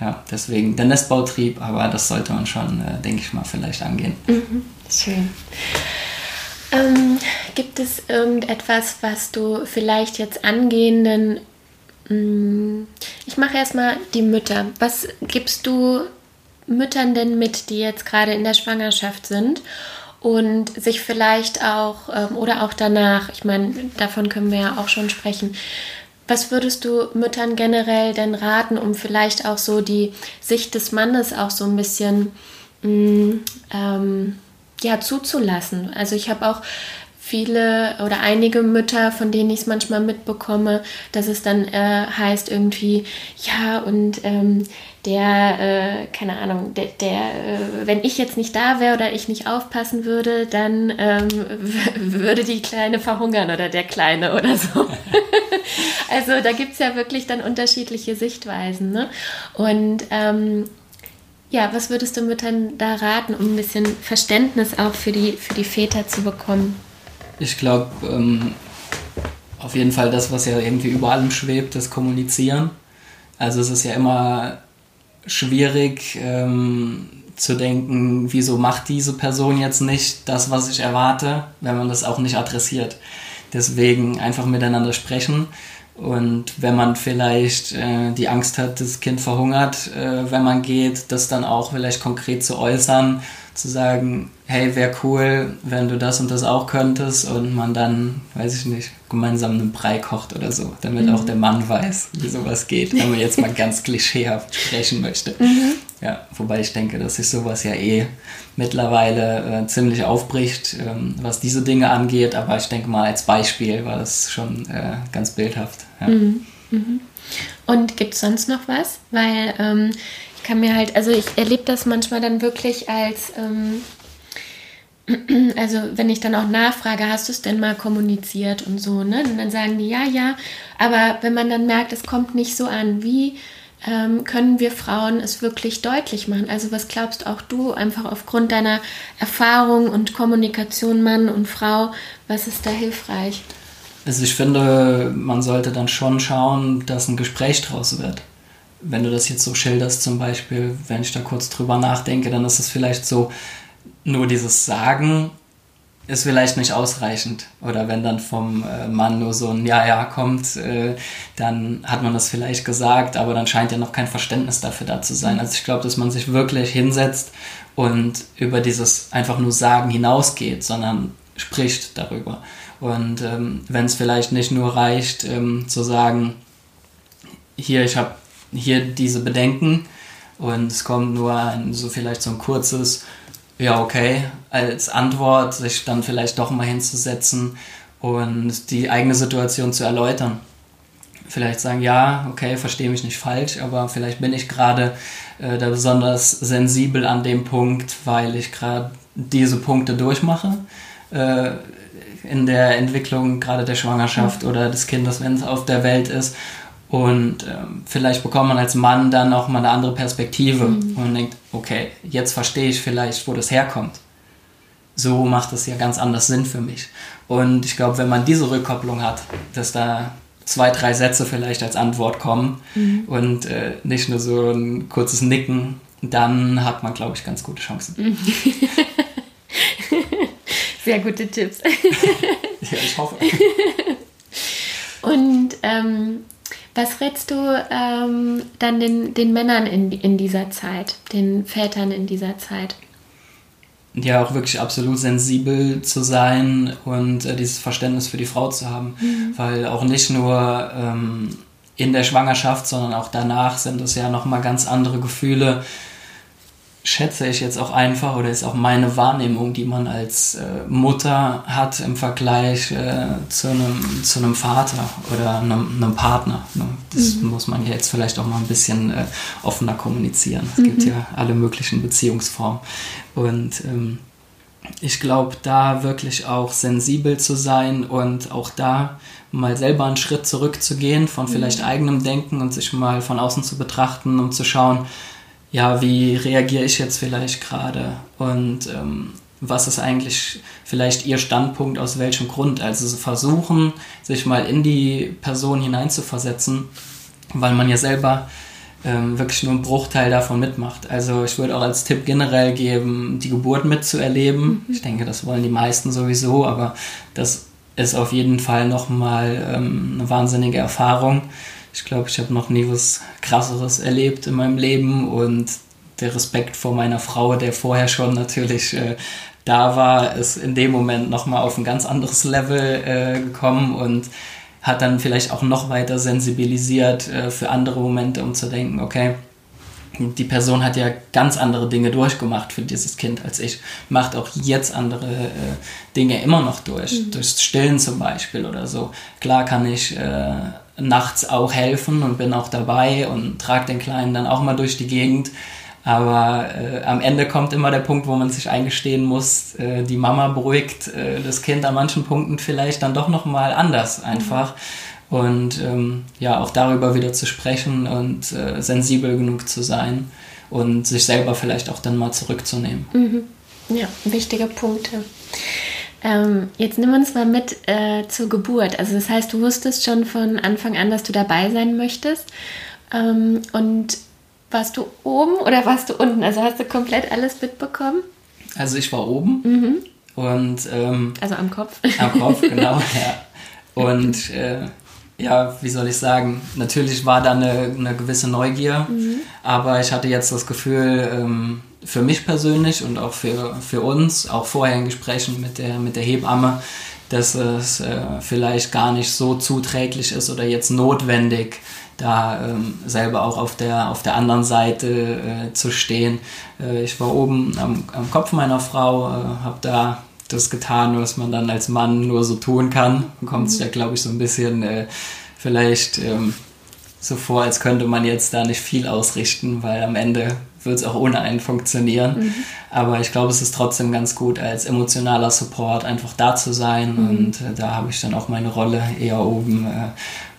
Ja, deswegen der Nestbautrieb, aber das sollte man schon, äh, denke ich mal, vielleicht angehen. Mhm. Schön. Ähm, gibt es irgendetwas, was du vielleicht jetzt angehenden Mm, ich mache erstmal die Mütter. Was gibst du Müttern denn mit, die jetzt gerade in der Schwangerschaft sind und sich vielleicht auch ähm, oder auch danach, ich meine, davon können wir ja auch schon sprechen. Was würdest du Müttern generell denn raten, um vielleicht auch so die Sicht des Mannes auch so ein bisschen mh, mm, ähm, ja, zuzulassen? Also ich habe auch viele oder einige Mütter, von denen ich es manchmal mitbekomme, dass es dann äh, heißt irgendwie, ja, und ähm, der, äh, keine Ahnung, der, der äh, wenn ich jetzt nicht da wäre oder ich nicht aufpassen würde, dann ähm, würde die Kleine verhungern oder der Kleine oder so. also da gibt es ja wirklich dann unterschiedliche Sichtweisen. Ne? Und ähm, ja, was würdest du Müttern da raten, um ein bisschen Verständnis auch für die, für die Väter zu bekommen? Ich glaube, ähm, auf jeden Fall das, was ja irgendwie über allem schwebt, das Kommunizieren. Also es ist ja immer schwierig ähm, zu denken, wieso macht diese Person jetzt nicht das, was ich erwarte, wenn man das auch nicht adressiert. Deswegen einfach miteinander sprechen. Und wenn man vielleicht äh, die Angst hat, das Kind verhungert, äh, wenn man geht, das dann auch vielleicht konkret zu äußern zu sagen, hey, wäre cool, wenn du das und das auch könntest und man dann, weiß ich nicht, gemeinsam einen Brei kocht oder so, damit mhm. auch der Mann weiß, wie sowas geht, wenn man jetzt mal ganz klischeehaft sprechen möchte. Mhm. Ja, wobei ich denke, dass sich sowas ja eh mittlerweile äh, ziemlich aufbricht, ähm, was diese Dinge angeht, aber ich denke mal, als Beispiel war das schon äh, ganz bildhaft. Ja. Mhm. mhm. Und gibt es sonst noch was? Weil ähm, kann mir halt, also ich erlebe das manchmal dann wirklich als, ähm, also wenn ich dann auch nachfrage, hast du es denn mal kommuniziert und so, ne? Und dann sagen die, ja, ja, aber wenn man dann merkt, es kommt nicht so an, wie ähm, können wir Frauen es wirklich deutlich machen? Also was glaubst auch du einfach aufgrund deiner Erfahrung und Kommunikation Mann und Frau, was ist da hilfreich? Also ich finde, man sollte dann schon schauen, dass ein Gespräch draus wird wenn du das jetzt so schilderst, zum Beispiel, wenn ich da kurz drüber nachdenke, dann ist es vielleicht so, nur dieses Sagen ist vielleicht nicht ausreichend. Oder wenn dann vom äh, Mann nur so ein Ja, ja kommt, äh, dann hat man das vielleicht gesagt, aber dann scheint ja noch kein Verständnis dafür da zu sein. Also ich glaube, dass man sich wirklich hinsetzt und über dieses einfach nur Sagen hinausgeht, sondern spricht darüber. Und ähm, wenn es vielleicht nicht nur reicht, ähm, zu sagen, hier, ich habe hier diese Bedenken und es kommt nur ein, so vielleicht so ein kurzes, ja, okay, als Antwort, sich dann vielleicht doch mal hinzusetzen und die eigene Situation zu erläutern. Vielleicht sagen, ja, okay, verstehe mich nicht falsch, aber vielleicht bin ich gerade äh, da besonders sensibel an dem Punkt, weil ich gerade diese Punkte durchmache äh, in der Entwicklung gerade der Schwangerschaft mhm. oder des Kindes, wenn es auf der Welt ist. Und ähm, vielleicht bekommt man als Mann dann auch mal eine andere Perspektive mhm. und denkt, okay, jetzt verstehe ich vielleicht, wo das herkommt. So macht es ja ganz anders Sinn für mich. Und ich glaube, wenn man diese Rückkopplung hat, dass da zwei, drei Sätze vielleicht als Antwort kommen mhm. und äh, nicht nur so ein kurzes Nicken, dann hat man, glaube ich, ganz gute Chancen. Sehr gute Tipps. ja, ich hoffe. Und ähm, was rätst du ähm, dann den, den Männern in, in dieser Zeit, den Vätern in dieser Zeit? Ja, auch wirklich absolut sensibel zu sein und äh, dieses Verständnis für die Frau zu haben. Mhm. Weil auch nicht nur ähm, in der Schwangerschaft, sondern auch danach sind es ja nochmal ganz andere Gefühle, schätze ich jetzt auch einfach oder ist auch meine Wahrnehmung, die man als äh, Mutter hat im Vergleich äh, zu, einem, zu einem Vater oder einem, einem Partner. Ne? Das mhm. muss man jetzt vielleicht auch mal ein bisschen äh, offener kommunizieren. Es mhm. gibt ja alle möglichen Beziehungsformen. Und ähm, ich glaube, da wirklich auch sensibel zu sein und auch da mal selber einen Schritt zurückzugehen von vielleicht mhm. eigenem Denken und sich mal von außen zu betrachten, um zu schauen, ja, wie reagiere ich jetzt vielleicht gerade und ähm, was ist eigentlich vielleicht ihr Standpunkt, aus welchem Grund. Also versuchen, sich mal in die Person hineinzuversetzen, weil man ja selber ähm, wirklich nur einen Bruchteil davon mitmacht. Also ich würde auch als Tipp generell geben, die Geburt mitzuerleben. Mhm. Ich denke, das wollen die meisten sowieso, aber das ist auf jeden Fall nochmal ähm, eine wahnsinnige Erfahrung. Ich glaube, ich habe noch nie was Krasseres erlebt in meinem Leben und der Respekt vor meiner Frau, der vorher schon natürlich äh, da war, ist in dem Moment nochmal auf ein ganz anderes Level äh, gekommen und hat dann vielleicht auch noch weiter sensibilisiert äh, für andere Momente, um zu denken, okay, die Person hat ja ganz andere Dinge durchgemacht für dieses Kind als ich, macht auch jetzt andere äh, Dinge immer noch durch, mhm. durchs Stillen zum Beispiel oder so. Klar kann ich äh, nachts auch helfen und bin auch dabei und trage den Kleinen dann auch mal durch die Gegend. Aber äh, am Ende kommt immer der Punkt, wo man sich eingestehen muss, äh, die Mama beruhigt äh, das Kind an manchen Punkten vielleicht dann doch nochmal anders einfach. Mhm. Und ähm, ja, auch darüber wieder zu sprechen und äh, sensibel genug zu sein und sich selber vielleicht auch dann mal zurückzunehmen. Mhm. Ja, wichtige Punkte. Ähm, jetzt nimm uns mal mit äh, zur Geburt. Also das heißt, du wusstest schon von Anfang an, dass du dabei sein möchtest. Ähm, und warst du oben oder warst du unten? Also hast du komplett alles mitbekommen? Also ich war oben mhm. und ähm, also am Kopf. Am Kopf, genau, ja. Und äh, ja, wie soll ich sagen, natürlich war da eine, eine gewisse Neugier, mhm. aber ich hatte jetzt das Gefühl, ähm, für mich persönlich und auch für, für uns, auch vorher in Gesprächen mit der, mit der Hebamme, dass es äh, vielleicht gar nicht so zuträglich ist oder jetzt notwendig, da ähm, selber auch auf der, auf der anderen Seite äh, zu stehen. Äh, ich war oben am, am Kopf meiner Frau, äh, habe da das getan, was man dann als Mann nur so tun kann. Man kommt sich ja, glaube ich, so ein bisschen äh, vielleicht ähm, so vor, als könnte man jetzt da nicht viel ausrichten, weil am Ende wird es auch ohne einen funktionieren. Mhm. Aber ich glaube, es ist trotzdem ganz gut, als emotionaler Support einfach da zu sein. Mhm. Und äh, da habe ich dann auch meine Rolle eher oben äh,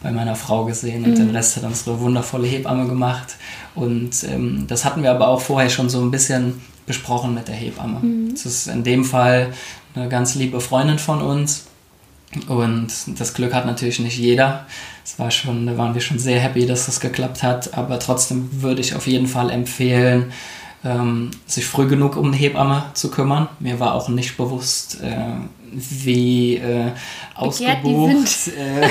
bei meiner Frau gesehen und mhm. den Rest hat unsere wundervolle Hebamme gemacht. Und ähm, das hatten wir aber auch vorher schon so ein bisschen besprochen mit der Hebamme. Mhm. Das ist in dem Fall eine ganz liebe Freundin von uns. Und das Glück hat natürlich nicht jeder. Es war schon, da waren wir schon sehr happy, dass das geklappt hat. Aber trotzdem würde ich auf jeden Fall empfehlen, ähm, sich früh genug um eine Hebamme zu kümmern. Mir war auch nicht bewusst, äh, wie äh, ausgebucht die sind. Äh,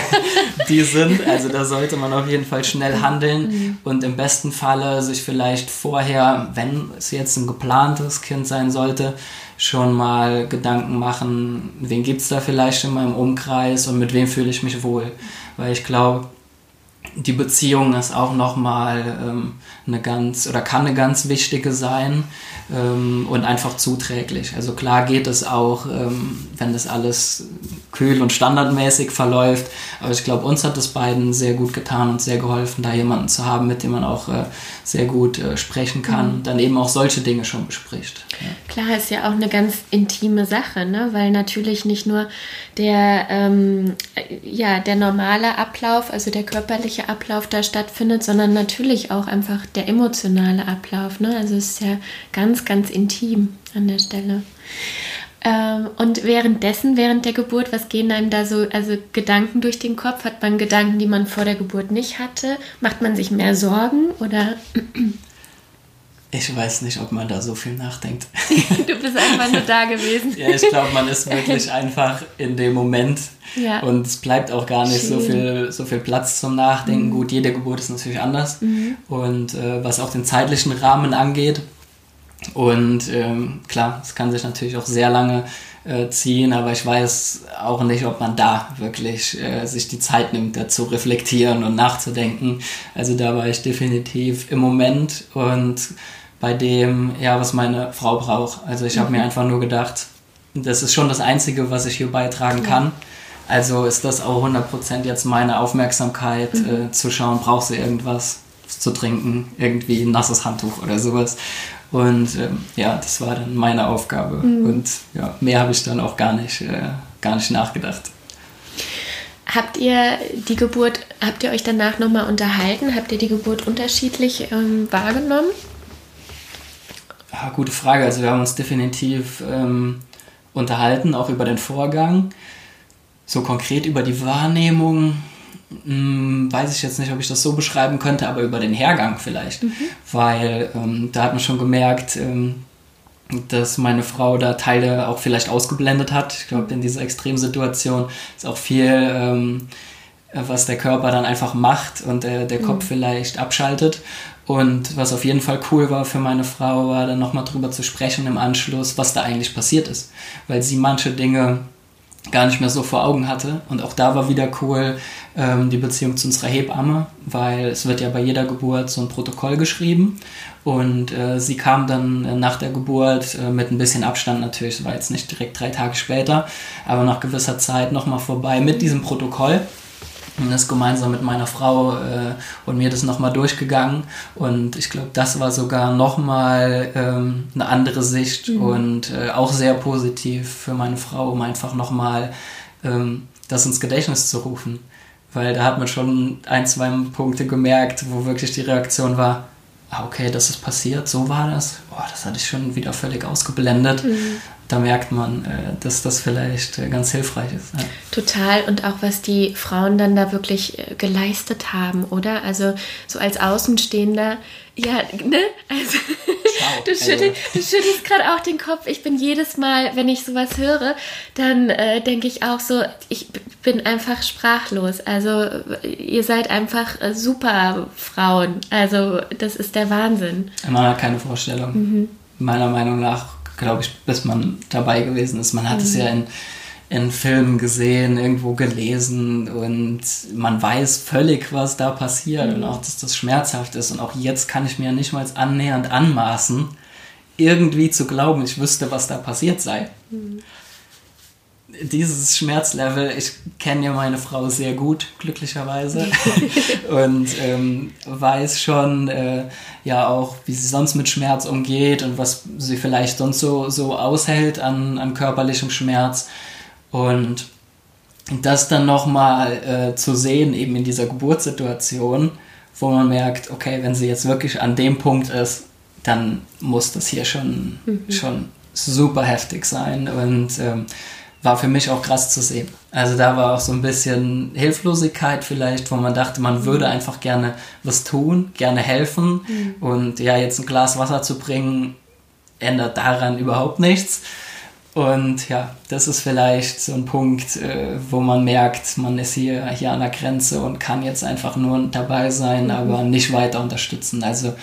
die sind. Also da sollte man auf jeden Fall schnell handeln mhm. und im besten Falle sich vielleicht vorher, wenn es jetzt ein geplantes Kind sein sollte, schon mal Gedanken machen, wen gibt es da vielleicht in meinem Umkreis und mit wem fühle ich mich wohl. Weil ich glaube, die Beziehung ist auch nochmal ähm, eine ganz oder kann eine ganz wichtige sein ähm, und einfach zuträglich. Also klar geht es auch, ähm, wenn das alles kühl und standardmäßig verläuft, aber ich glaube, uns hat es beiden sehr gut getan und sehr geholfen, da jemanden zu haben, mit dem man auch äh, sehr gut äh, sprechen kann, mhm. dann eben auch solche Dinge schon bespricht. Ja. Klar, ist ja auch eine ganz intime Sache, ne? weil natürlich nicht nur der, ähm, ja, der normale Ablauf, also der körperliche Ablauf da stattfindet, sondern natürlich auch einfach der emotionale Ablauf. Ne? Also es ist ja ganz, ganz intim an der Stelle. Ähm, und währenddessen, während der Geburt, was gehen einem da so, also Gedanken durch den Kopf? Hat man Gedanken, die man vor der Geburt nicht hatte? Macht man sich mehr Sorgen oder? Ich weiß nicht, ob man da so viel nachdenkt. du bist einfach nur da gewesen. ja, ich glaube, man ist wirklich einfach in dem Moment. Ja. Und es bleibt auch gar nicht so viel, so viel Platz zum Nachdenken. Mhm. Gut, jede Geburt ist natürlich anders. Mhm. Und äh, was auch den zeitlichen Rahmen angeht. Und ähm, klar, es kann sich natürlich auch sehr lange äh, ziehen, aber ich weiß auch nicht, ob man da wirklich äh, sich die Zeit nimmt, da zu reflektieren und nachzudenken. Also da war ich definitiv im Moment und bei dem, ja, was meine Frau braucht. Also ich habe mhm. mir einfach nur gedacht, das ist schon das Einzige, was ich hier beitragen ja. kann. Also ist das auch 100% jetzt meine Aufmerksamkeit, mhm. äh, zu schauen, braucht sie irgendwas. zu trinken, irgendwie ein nasses Handtuch oder sowas. Und ähm, ja, das war dann meine Aufgabe. Mhm. Und ja, mehr habe ich dann auch gar nicht, äh, gar nicht nachgedacht. Habt ihr die Geburt, habt ihr euch danach nochmal unterhalten? Habt ihr die Geburt unterschiedlich ähm, wahrgenommen? Ja, gute Frage. Also wir haben uns definitiv ähm, unterhalten, auch über den Vorgang. So konkret über die Wahrnehmung mh, hm, weiß ich jetzt nicht, ob ich das so beschreiben könnte, aber über den Hergang vielleicht. Mhm. Weil ähm, da hat man schon gemerkt, ähm, dass meine Frau da Teile auch vielleicht ausgeblendet hat. Ich glaube, in dieser Extremsituation ist auch viel, ähm, was der Körper dann einfach macht und äh, der Kopf mhm. vielleicht abschaltet. Und was auf jeden Fall cool war für meine Frau, war dann nochmal drüber zu sprechen im Anschluss, was da eigentlich passiert ist. Weil sie manche Dinge gar nicht mehr so vor Augen hatte. Und auch da war wieder cool ähm, die Beziehung zu unserer Hebamme, weil es wird ja bei jeder Geburt so ein Protokoll geschrieben. Und äh, sie kam dann äh, nach der Geburt äh, mit ein bisschen Abstand natürlich, es war jetzt nicht direkt drei Tage später, aber nach gewisser Zeit nochmal vorbei mit diesem Protokoll und ist gemeinsam mit meiner Frau äh, und mir das nochmal durchgegangen. Und ich glaube, das war sogar nochmal ähm, eine andere Sicht mhm. und äh, auch sehr positiv für meine Frau, um einfach nochmal ähm, das ins Gedächtnis zu rufen. Weil da hat man schon ein, zwei Punkte gemerkt, wo wirklich die Reaktion war, ah, okay, das ist passiert, so war das. Boah, das hatte ich schon wieder völlig ausgeblendet. Mhm. Da merkt man, äh, dass das vielleicht äh, ganz hilfreich ist. Ja. Total. Und auch was die Frauen dann da wirklich äh, geleistet haben, oder? Also so als Außenstehender ja, ne? Also, du, schüttelst, du schüttelst gerade auch den Kopf. Ich bin jedes Mal, wenn ich sowas höre, dann äh, denke ich auch so, ich bin einfach sprachlos. Also, ihr seid einfach äh, super Frauen. Also, das ist der Wahnsinn. Man hat keine Vorstellung. Mhm. Meiner Meinung nach, glaube ich, bis man dabei gewesen ist. Man hat mhm. es ja in in Filmen gesehen, irgendwo gelesen und man weiß völlig, was da passiert mhm. und auch, dass das schmerzhaft ist. Und auch jetzt kann ich mir nicht mal annähernd anmaßen, irgendwie zu glauben, ich wüsste, was da passiert sei. Mhm. Dieses Schmerzlevel, ich kenne ja meine Frau sehr gut, glücklicherweise, und ähm, weiß schon äh, ja auch, wie sie sonst mit Schmerz umgeht und was sie vielleicht sonst so, so aushält an, an körperlichem Schmerz. Und das dann nochmal äh, zu sehen, eben in dieser Geburtssituation, wo man merkt, okay, wenn sie jetzt wirklich an dem Punkt ist, dann muss das hier schon, mhm. schon super heftig sein und ähm, war für mich auch krass zu sehen. Also da war auch so ein bisschen Hilflosigkeit vielleicht, wo man dachte, man würde einfach gerne was tun, gerne helfen mhm. und ja, jetzt ein Glas Wasser zu bringen, ändert daran überhaupt nichts. Und ja, das ist vielleicht so ein Punkt, äh, wo man merkt, man ist hier, hier an der Grenze und kann jetzt einfach nur dabei sein, mhm. aber nicht weiter unterstützen. Also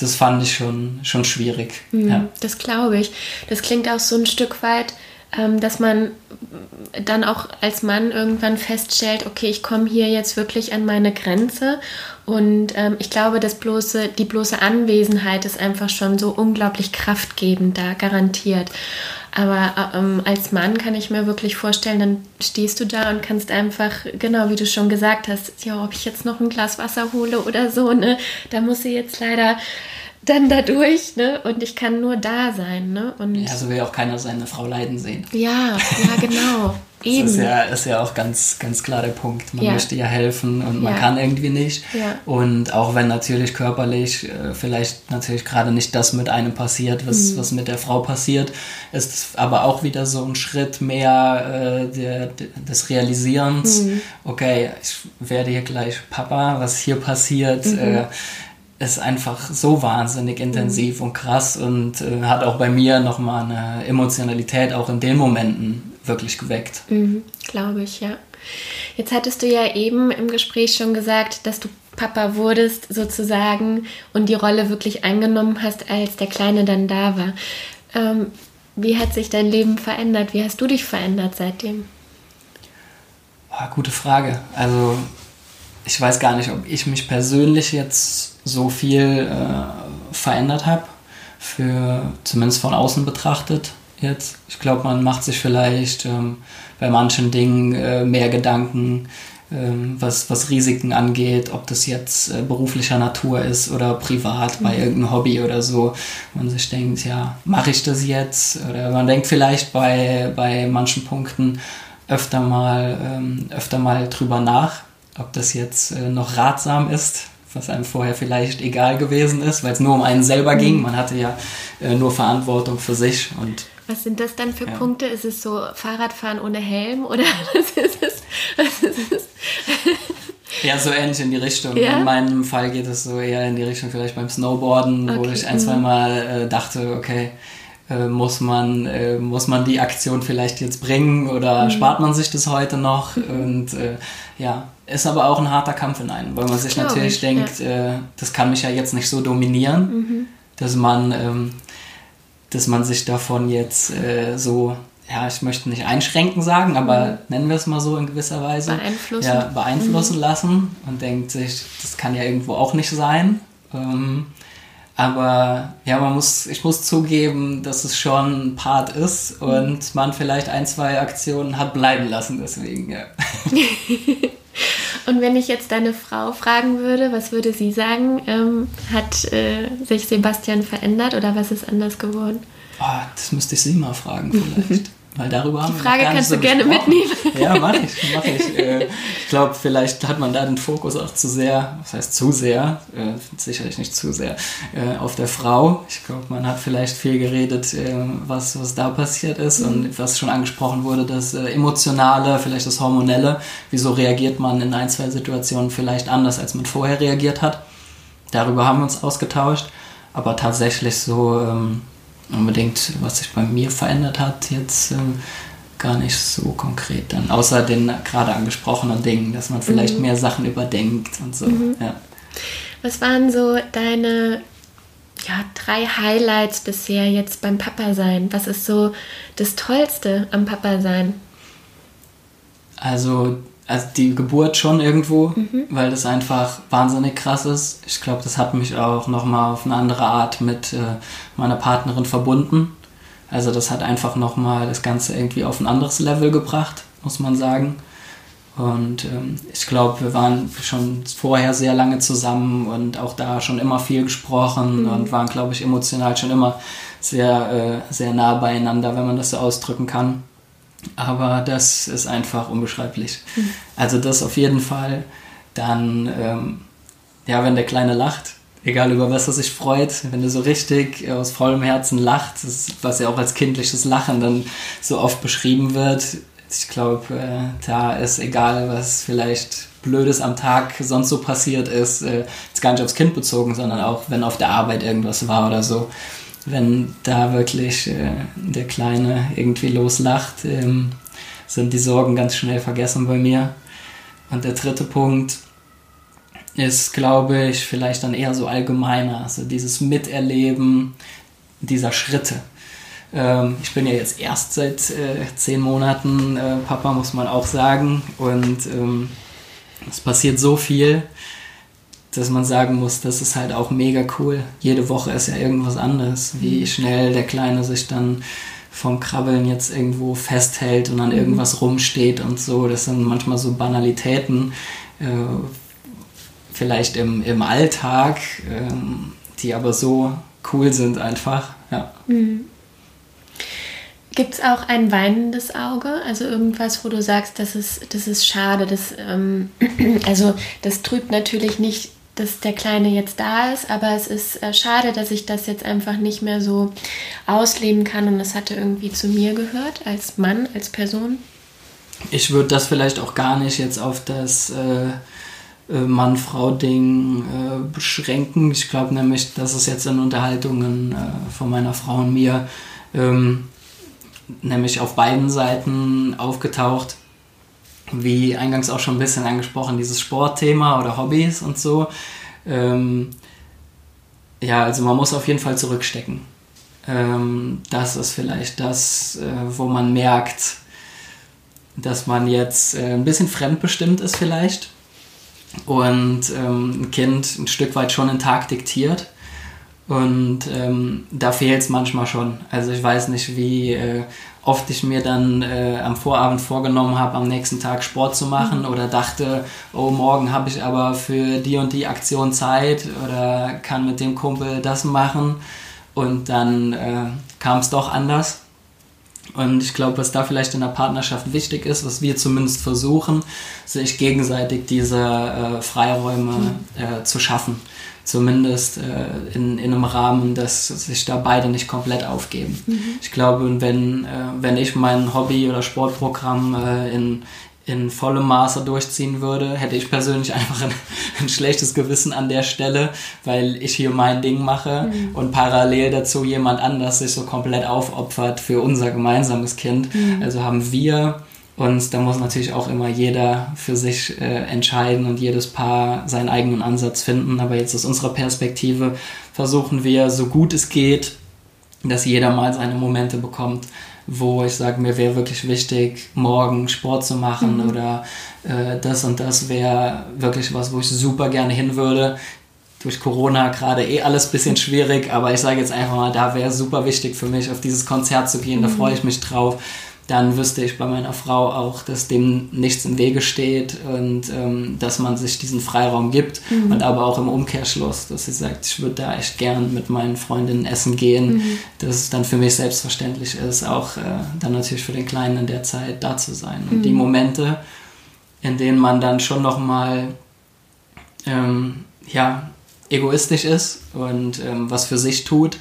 das fand ich schon, schon schwierig. Mhm, ja. Das glaube ich. Das klingt auch so ein Stück weit, dass man dann auch als Mann irgendwann feststellt, okay, ich komme hier jetzt wirklich an meine Grenze. Und ähm, ich glaube, das bloße, die bloße Anwesenheit ist einfach schon so unglaublich kraftgebend da, garantiert. Aber ähm, als Mann kann ich mir wirklich vorstellen, dann stehst du da und kannst einfach, genau wie du schon gesagt hast, ja, ob ich jetzt noch ein Glas Wasser hole oder so, ne, da muss sie jetzt leider dann dadurch, ne? Und ich kann nur da sein, ne? Und ja, so will auch keiner seine Frau leiden sehen. Ja, ja, genau. Eben. Das ist ja, ist ja auch ganz, ganz klar der Punkt. Man ja. möchte ja helfen und man ja. kann irgendwie nicht. Ja. Und auch wenn natürlich körperlich äh, vielleicht natürlich gerade nicht das mit einem passiert, was, mhm. was mit der Frau passiert, ist aber auch wieder so ein Schritt mehr äh, der, des Realisierens. Mhm. Okay, ich werde hier gleich Papa, was hier passiert. Mhm. Äh, ist einfach so wahnsinnig intensiv mhm. und krass und äh, hat auch bei mir nochmal eine Emotionalität auch in den Momenten wirklich geweckt. Mhm, Glaube ich, ja. Jetzt hattest du ja eben im Gespräch schon gesagt, dass du Papa wurdest sozusagen und die Rolle wirklich eingenommen hast, als der Kleine dann da war. Ähm, wie hat sich dein Leben verändert? Wie hast du dich verändert seitdem? Oh, gute Frage. Also ich weiß gar nicht, ob ich mich persönlich jetzt so viel äh, verändert habe, für zumindest von außen betrachtet jetzt. Ich glaube, man macht sich vielleicht ähm, bei manchen Dingen äh, mehr Gedanken, ähm, was, was Risiken angeht, ob das jetzt äh, beruflicher Natur ist oder privat bei mhm. irgendeinem Hobby oder so. Man sich denkt, ja, mache ich das jetzt? Oder man denkt vielleicht bei, bei manchen Punkten öfter mal, ähm, öfter mal drüber nach, ob das jetzt äh, noch ratsam ist, was einem vorher vielleicht egal gewesen ist, weil es nur um einen selber ging. Mhm. Man hatte ja äh, nur Verantwortung für sich und was sind das dann für ja. Punkte? Ist es so Fahrradfahren ohne Helm oder was ist es? Was ist es? Ja, so ähnlich in die Richtung. Ja? In meinem Fall geht es so eher in die Richtung vielleicht beim Snowboarden, okay. wo ich ein, zwei mhm. Mal äh, dachte, okay, äh, muss, man, äh, muss man die Aktion vielleicht jetzt bringen oder mhm. spart man sich das heute noch? Und äh, ja, ist aber auch ein harter Kampf in einem, weil man sich Glaube natürlich ich, denkt, ja. Äh, das kann mich ja jetzt nicht so dominieren, mhm. dass man... Ähm, dass man sich davon jetzt äh, so, ja, ich möchte nicht einschränken sagen, aber mhm. nennen wir es mal so in gewisser Weise, beeinflussen, ja, beeinflussen mhm. lassen und denkt sich, das kann ja irgendwo auch nicht sein. Ähm, aber ja, man muss, ich muss zugeben, dass es schon ein Part ist mhm. und man vielleicht ein, zwei Aktionen hat bleiben lassen, deswegen, ja. Und wenn ich jetzt deine Frau fragen würde, was würde sie sagen? Ähm, hat äh, sich Sebastian verändert oder was ist anders geworden? Oh, das müsste ich sie mal fragen vielleicht. Weil darüber haben Die Frage kannst so du gerne mitnehmen. Ja, mach ich, mach ich. Äh, ich glaube, vielleicht hat man da den Fokus auch zu sehr, was heißt zu sehr, äh, sicherlich nicht zu sehr, äh, auf der Frau. Ich glaube, man hat vielleicht viel geredet, was, was da passiert ist mhm. und was schon angesprochen wurde, das Emotionale, vielleicht das Hormonelle. Wieso reagiert man in ein, zwei Situationen vielleicht anders, als man vorher reagiert hat? Darüber haben wir uns ausgetauscht. Aber tatsächlich so... Ähm, unbedingt, was sich bei mir verändert hat, jetzt ähm, gar nicht so konkret dann. Außer den gerade angesprochenen Dingen, dass man vielleicht mhm. mehr Sachen überdenkt und so. Mhm. Ja. Was waren so deine ja, drei Highlights bisher jetzt beim Papa sein? Was ist so das Tollste am Papa sein? Also also die Geburt schon irgendwo, mhm. weil das einfach wahnsinnig krass ist. Ich glaube, das hat mich auch nochmal auf eine andere Art mit äh, meiner Partnerin verbunden. Also das hat einfach nochmal das Ganze irgendwie auf ein anderes Level gebracht, muss man sagen. Und ähm, ich glaube, wir waren schon vorher sehr lange zusammen und auch da schon immer viel gesprochen mhm. und waren, glaube ich, emotional schon immer sehr, äh, sehr nah beieinander, wenn man das so ausdrücken kann. Aber das ist einfach unbeschreiblich. Mhm. Also das auf jeden Fall. Dann, ähm, ja, wenn der Kleine lacht, egal über was er sich freut, wenn er so richtig aus vollem Herzen lacht, was ja auch als kindliches Lachen dann so oft beschrieben wird. Ich glaube, äh, da ist egal, was vielleicht Blödes am Tag sonst so passiert ist, äh, jetzt gar nicht aufs Kind bezogen, sondern auch wenn auf der Arbeit irgendwas war oder so wenn da wirklich äh, der Kleine irgendwie loslacht, ähm, sind die Sorgen ganz schnell vergessen bei mir. Und der dritte Punkt ist, glaube ich, vielleicht dann eher so allgemeiner, also dieses Miterleben dieser Schritte. Ähm, ich bin ja jetzt erst seit äh, zehn Monaten äh, Papa, muss man auch sagen, und ähm, es passiert so viel dass man sagen muss, das ist halt auch mega cool. Jede Woche ist ja irgendwas anderes, wie mhm. schnell der Kleine sich dann vom Krabbeln jetzt irgendwo festhält und an mhm. irgendwas rumsteht und so. Das sind manchmal so Banalitäten, äh, vielleicht im, im Alltag, äh, die aber so cool sind einfach. Ja. Mhm. Gibt es auch ein weinendes Auge? Also irgendwas, wo du sagst, das ist, das ist schade. Das, ähm, also das trübt natürlich nicht dass der Kleine jetzt da ist, aber es ist äh, schade, dass ich das jetzt einfach nicht mehr so ausleben kann und das hatte irgendwie zu mir gehört, als Mann, als Person. Ich würde das vielleicht auch gar nicht jetzt auf das äh, äh Mann-Frau-Ding äh, beschränken. Ich glaube nämlich, dass es jetzt in Unterhaltungen äh, von meiner Frau und mir ähm, nämlich auf beiden Seiten aufgetaucht wie eingangs auch schon ein bisschen angesprochen, dieses Sportthema oder Hobbys und so. Ähm, ja, also man muss auf jeden Fall zurückstecken. Ähm, das ist vielleicht das, äh, wo man merkt, dass man jetzt äh, ein bisschen fremdbestimmt ist vielleicht und ähm, ein Kind ein Stück weit schon einen Tag diktiert Und ähm, da fehlt es manchmal schon. Also ich weiß nicht, wie äh, oft ich mir dann äh, am Vorabend vorgenommen habe, am nächsten Tag Sport zu machen mhm. oder dachte, oh, morgen habe ich aber für die und die Aktion Zeit oder kann mit dem Kumpel das machen. Und dann äh, kam es doch anders. Und ich glaube, was da vielleicht in der Partnerschaft wichtig ist, was wir zumindest versuchen, sich gegenseitig diese äh, Freiräume mhm. äh, zu schaffen. Zumindest äh, in, in einem Rahmen, dass sich da beide nicht komplett aufgeben. Mhm. Ich glaube, wenn, äh, wenn ich mein Hobby- oder Sportprogramm äh, in, in vollem Maße durchziehen würde, hätte ich persönlich einfach ein, ein, schlechtes Gewissen an der Stelle, weil ich hier mein Ding mache mhm. und parallel dazu jemand anders sich so komplett aufopfert für unser gemeinsames Kind. Mhm. Also haben wir und da muss natürlich auch immer jeder für sich äh, entscheiden und jedes Paar seinen eigenen Ansatz finden. Aber jetzt aus unserer Perspektive versuchen wir, so gut es geht, dass jeder mal seine Momente bekommt, wo ich sage, mir wäre wirklich wichtig, morgen Sport zu machen mhm. oder äh, das und das wäre wirklich was, wo ich super gerne hin würde. Durch Corona gerade eh alles ein bisschen schwierig, aber ich sage jetzt einfach mal, da wäre super wichtig für mich, auf dieses Konzert zu gehen, mhm. da freue ich mich drauf dann wüsste ich bei meiner Frau auch, dass dem nichts im Wege steht und ähm, dass man sich diesen Freiraum gibt mhm. und aber auch im Umkehrschluss, dass sie sagt, ich würde da echt gern mit meinen Freundinnen essen gehen, mhm. dass es dann für mich selbstverständlich ist, auch äh, dann natürlich für den Kleinen in der Zeit da zu sein. Und mhm. die Momente, in denen man dann schon nochmal ähm, ja, egoistisch ist und ähm, was für sich tut,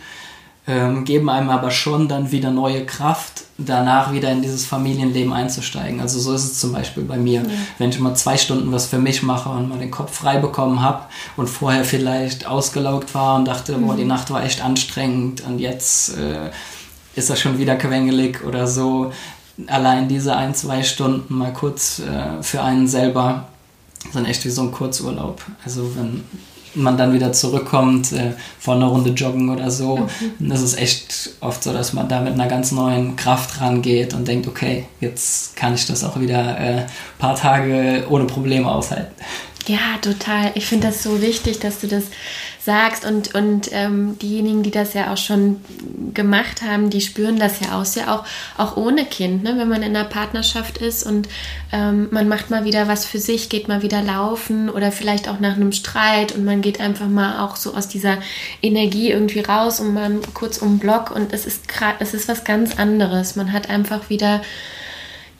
ähm, geben einem aber schon dann wieder neue Kraft, danach wieder in dieses Familienleben einzusteigen. Also so ist es zum Beispiel bei mir. Ja. Wenn ich mal zwei Stunden was für mich mache und mal den Kopf frei bekommen habe und vorher vielleicht ausgelaugt war und dachte, mhm. boah, die Nacht war echt anstrengend und jetzt äh, ist das schon wieder quengelig oder so. Allein diese ein, zwei Stunden mal kurz äh, für einen selber sind echt wie so ein Kurzurlaub. Also wenn man dann wieder zurückkommt äh, von einer Runde joggen oder so. Mhm. Und das ist echt oft so, dass man da mit einer ganz neuen Kraft rangeht und denkt, okay, jetzt kann ich das auch wieder ein äh, paar Tage ohne Probleme aushalten. Ja, total. Ich finde das so wichtig, dass du das sagst und, und ähm, diejenigen, die das ja auch schon gemacht haben, die spüren das ja aus, ja auch, auch ohne Kind, ne? wenn man in einer Partnerschaft ist und ähm, man macht mal wieder was für sich, geht mal wieder laufen oder vielleicht auch nach einem Streit und man geht einfach mal auch so aus dieser Energie irgendwie raus und man kurz um den Block und es ist, es ist was ganz anderes. Man hat einfach wieder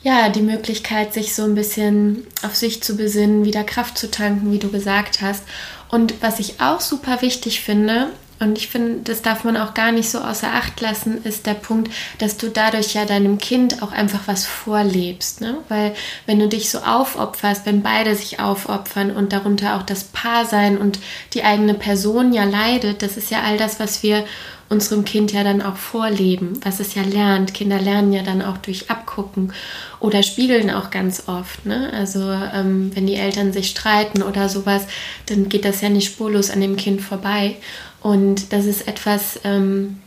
ja, die Möglichkeit, sich so ein bisschen auf sich zu besinnen, wieder Kraft zu tanken, wie du gesagt hast. Und was ich auch super wichtig finde, und ich finde, das darf man auch gar nicht so außer Acht lassen, ist der Punkt, dass du dadurch ja deinem Kind auch einfach was vorlebst. Ne? Weil wenn du dich so aufopferst, wenn beide sich aufopfern und darunter auch das Paar sein und die eigene Person ja leidet, das ist ja all das, was wir unserem Kind ja dann auch vorleben, was es ja lernt. Kinder lernen ja dann auch durch Abgucken oder spiegeln auch ganz oft. Ne? Also ähm, wenn die Eltern sich streiten oder sowas, dann geht das ja nicht spurlos an dem Kind vorbei. Und das ist etwas, ähm,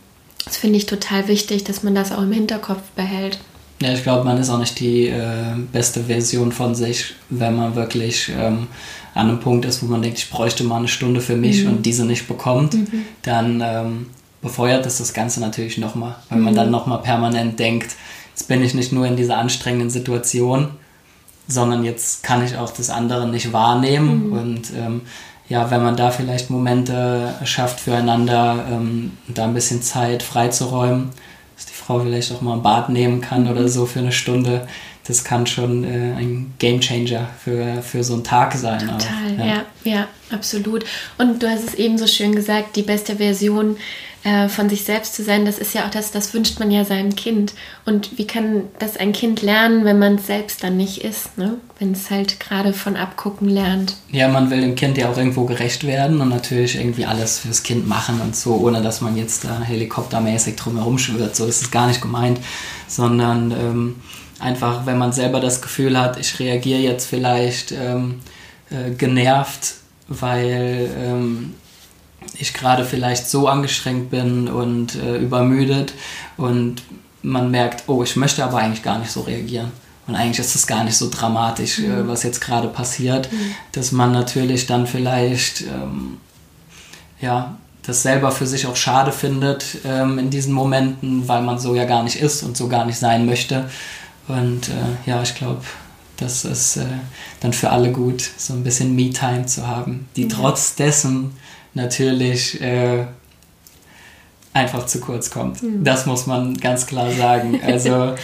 das finde ich total wichtig, dass man das auch im Hinterkopf behält. Ja, ich glaube, man ist auch nicht die äh, beste Version von sich, wenn man wirklich ähm, an einem Punkt ist, wo man denkt, ich bräuchte mal eine Stunde für mich mhm. und diese nicht bekommt, mhm. dann ähm, befeuert es das Ganze natürlich nochmal, wenn mhm. man dann nochmal permanent denkt, jetzt bin ich nicht nur in dieser anstrengenden Situation, sondern jetzt kann ich auch das andere nicht wahrnehmen. Mhm. Und ähm, ja, wenn man da vielleicht Momente schafft füreinander, ähm, da ein bisschen Zeit freizuräumen, dass die Frau vielleicht auch mal ein Bad nehmen kann mhm. oder so für eine Stunde, das kann schon äh, ein Gamechanger für, für so einen Tag sein. Total, auch, ja. ja, ja, absolut. Und du hast es eben so schön gesagt, die beste Version äh, von sich selbst zu sein, das ist ja auch das, das wünscht man ja seinem Kind. Und wie kann das ein Kind lernen, wenn man es selbst dann nicht ist, ne? wenn es halt gerade von Abgucken lernt? Ja, man will dem Kind ja auch irgendwo gerecht werden und natürlich irgendwie alles fürs Kind machen und so, ohne dass man jetzt da helikoptermäßig drumherum schwirrt. So ist es gar nicht gemeint, sondern ähm, einfach, wenn man selber das Gefühl hat, ich reagiere jetzt vielleicht ähm, äh, genervt, weil ähm, ich gerade vielleicht so angestrengt bin und äh, übermüdet und man merkt, oh, ich möchte aber eigentlich gar nicht so reagieren. Und eigentlich ist es gar nicht so dramatisch, äh, mhm. äh, was jetzt gerade passiert, mhm. dass man natürlich dann vielleicht, ähm, ja, das selber für sich auch schade findet ähm, in diesen Momenten, weil man so ja gar nicht ist und so gar nicht sein möchte. Und äh, ja, ich glaube, das ist äh, dann für alle gut, so ein bisschen Me-Time zu haben, die ja. trotz dessen natürlich äh, einfach zu kurz kommt. Mhm. Das muss man ganz klar sagen. Also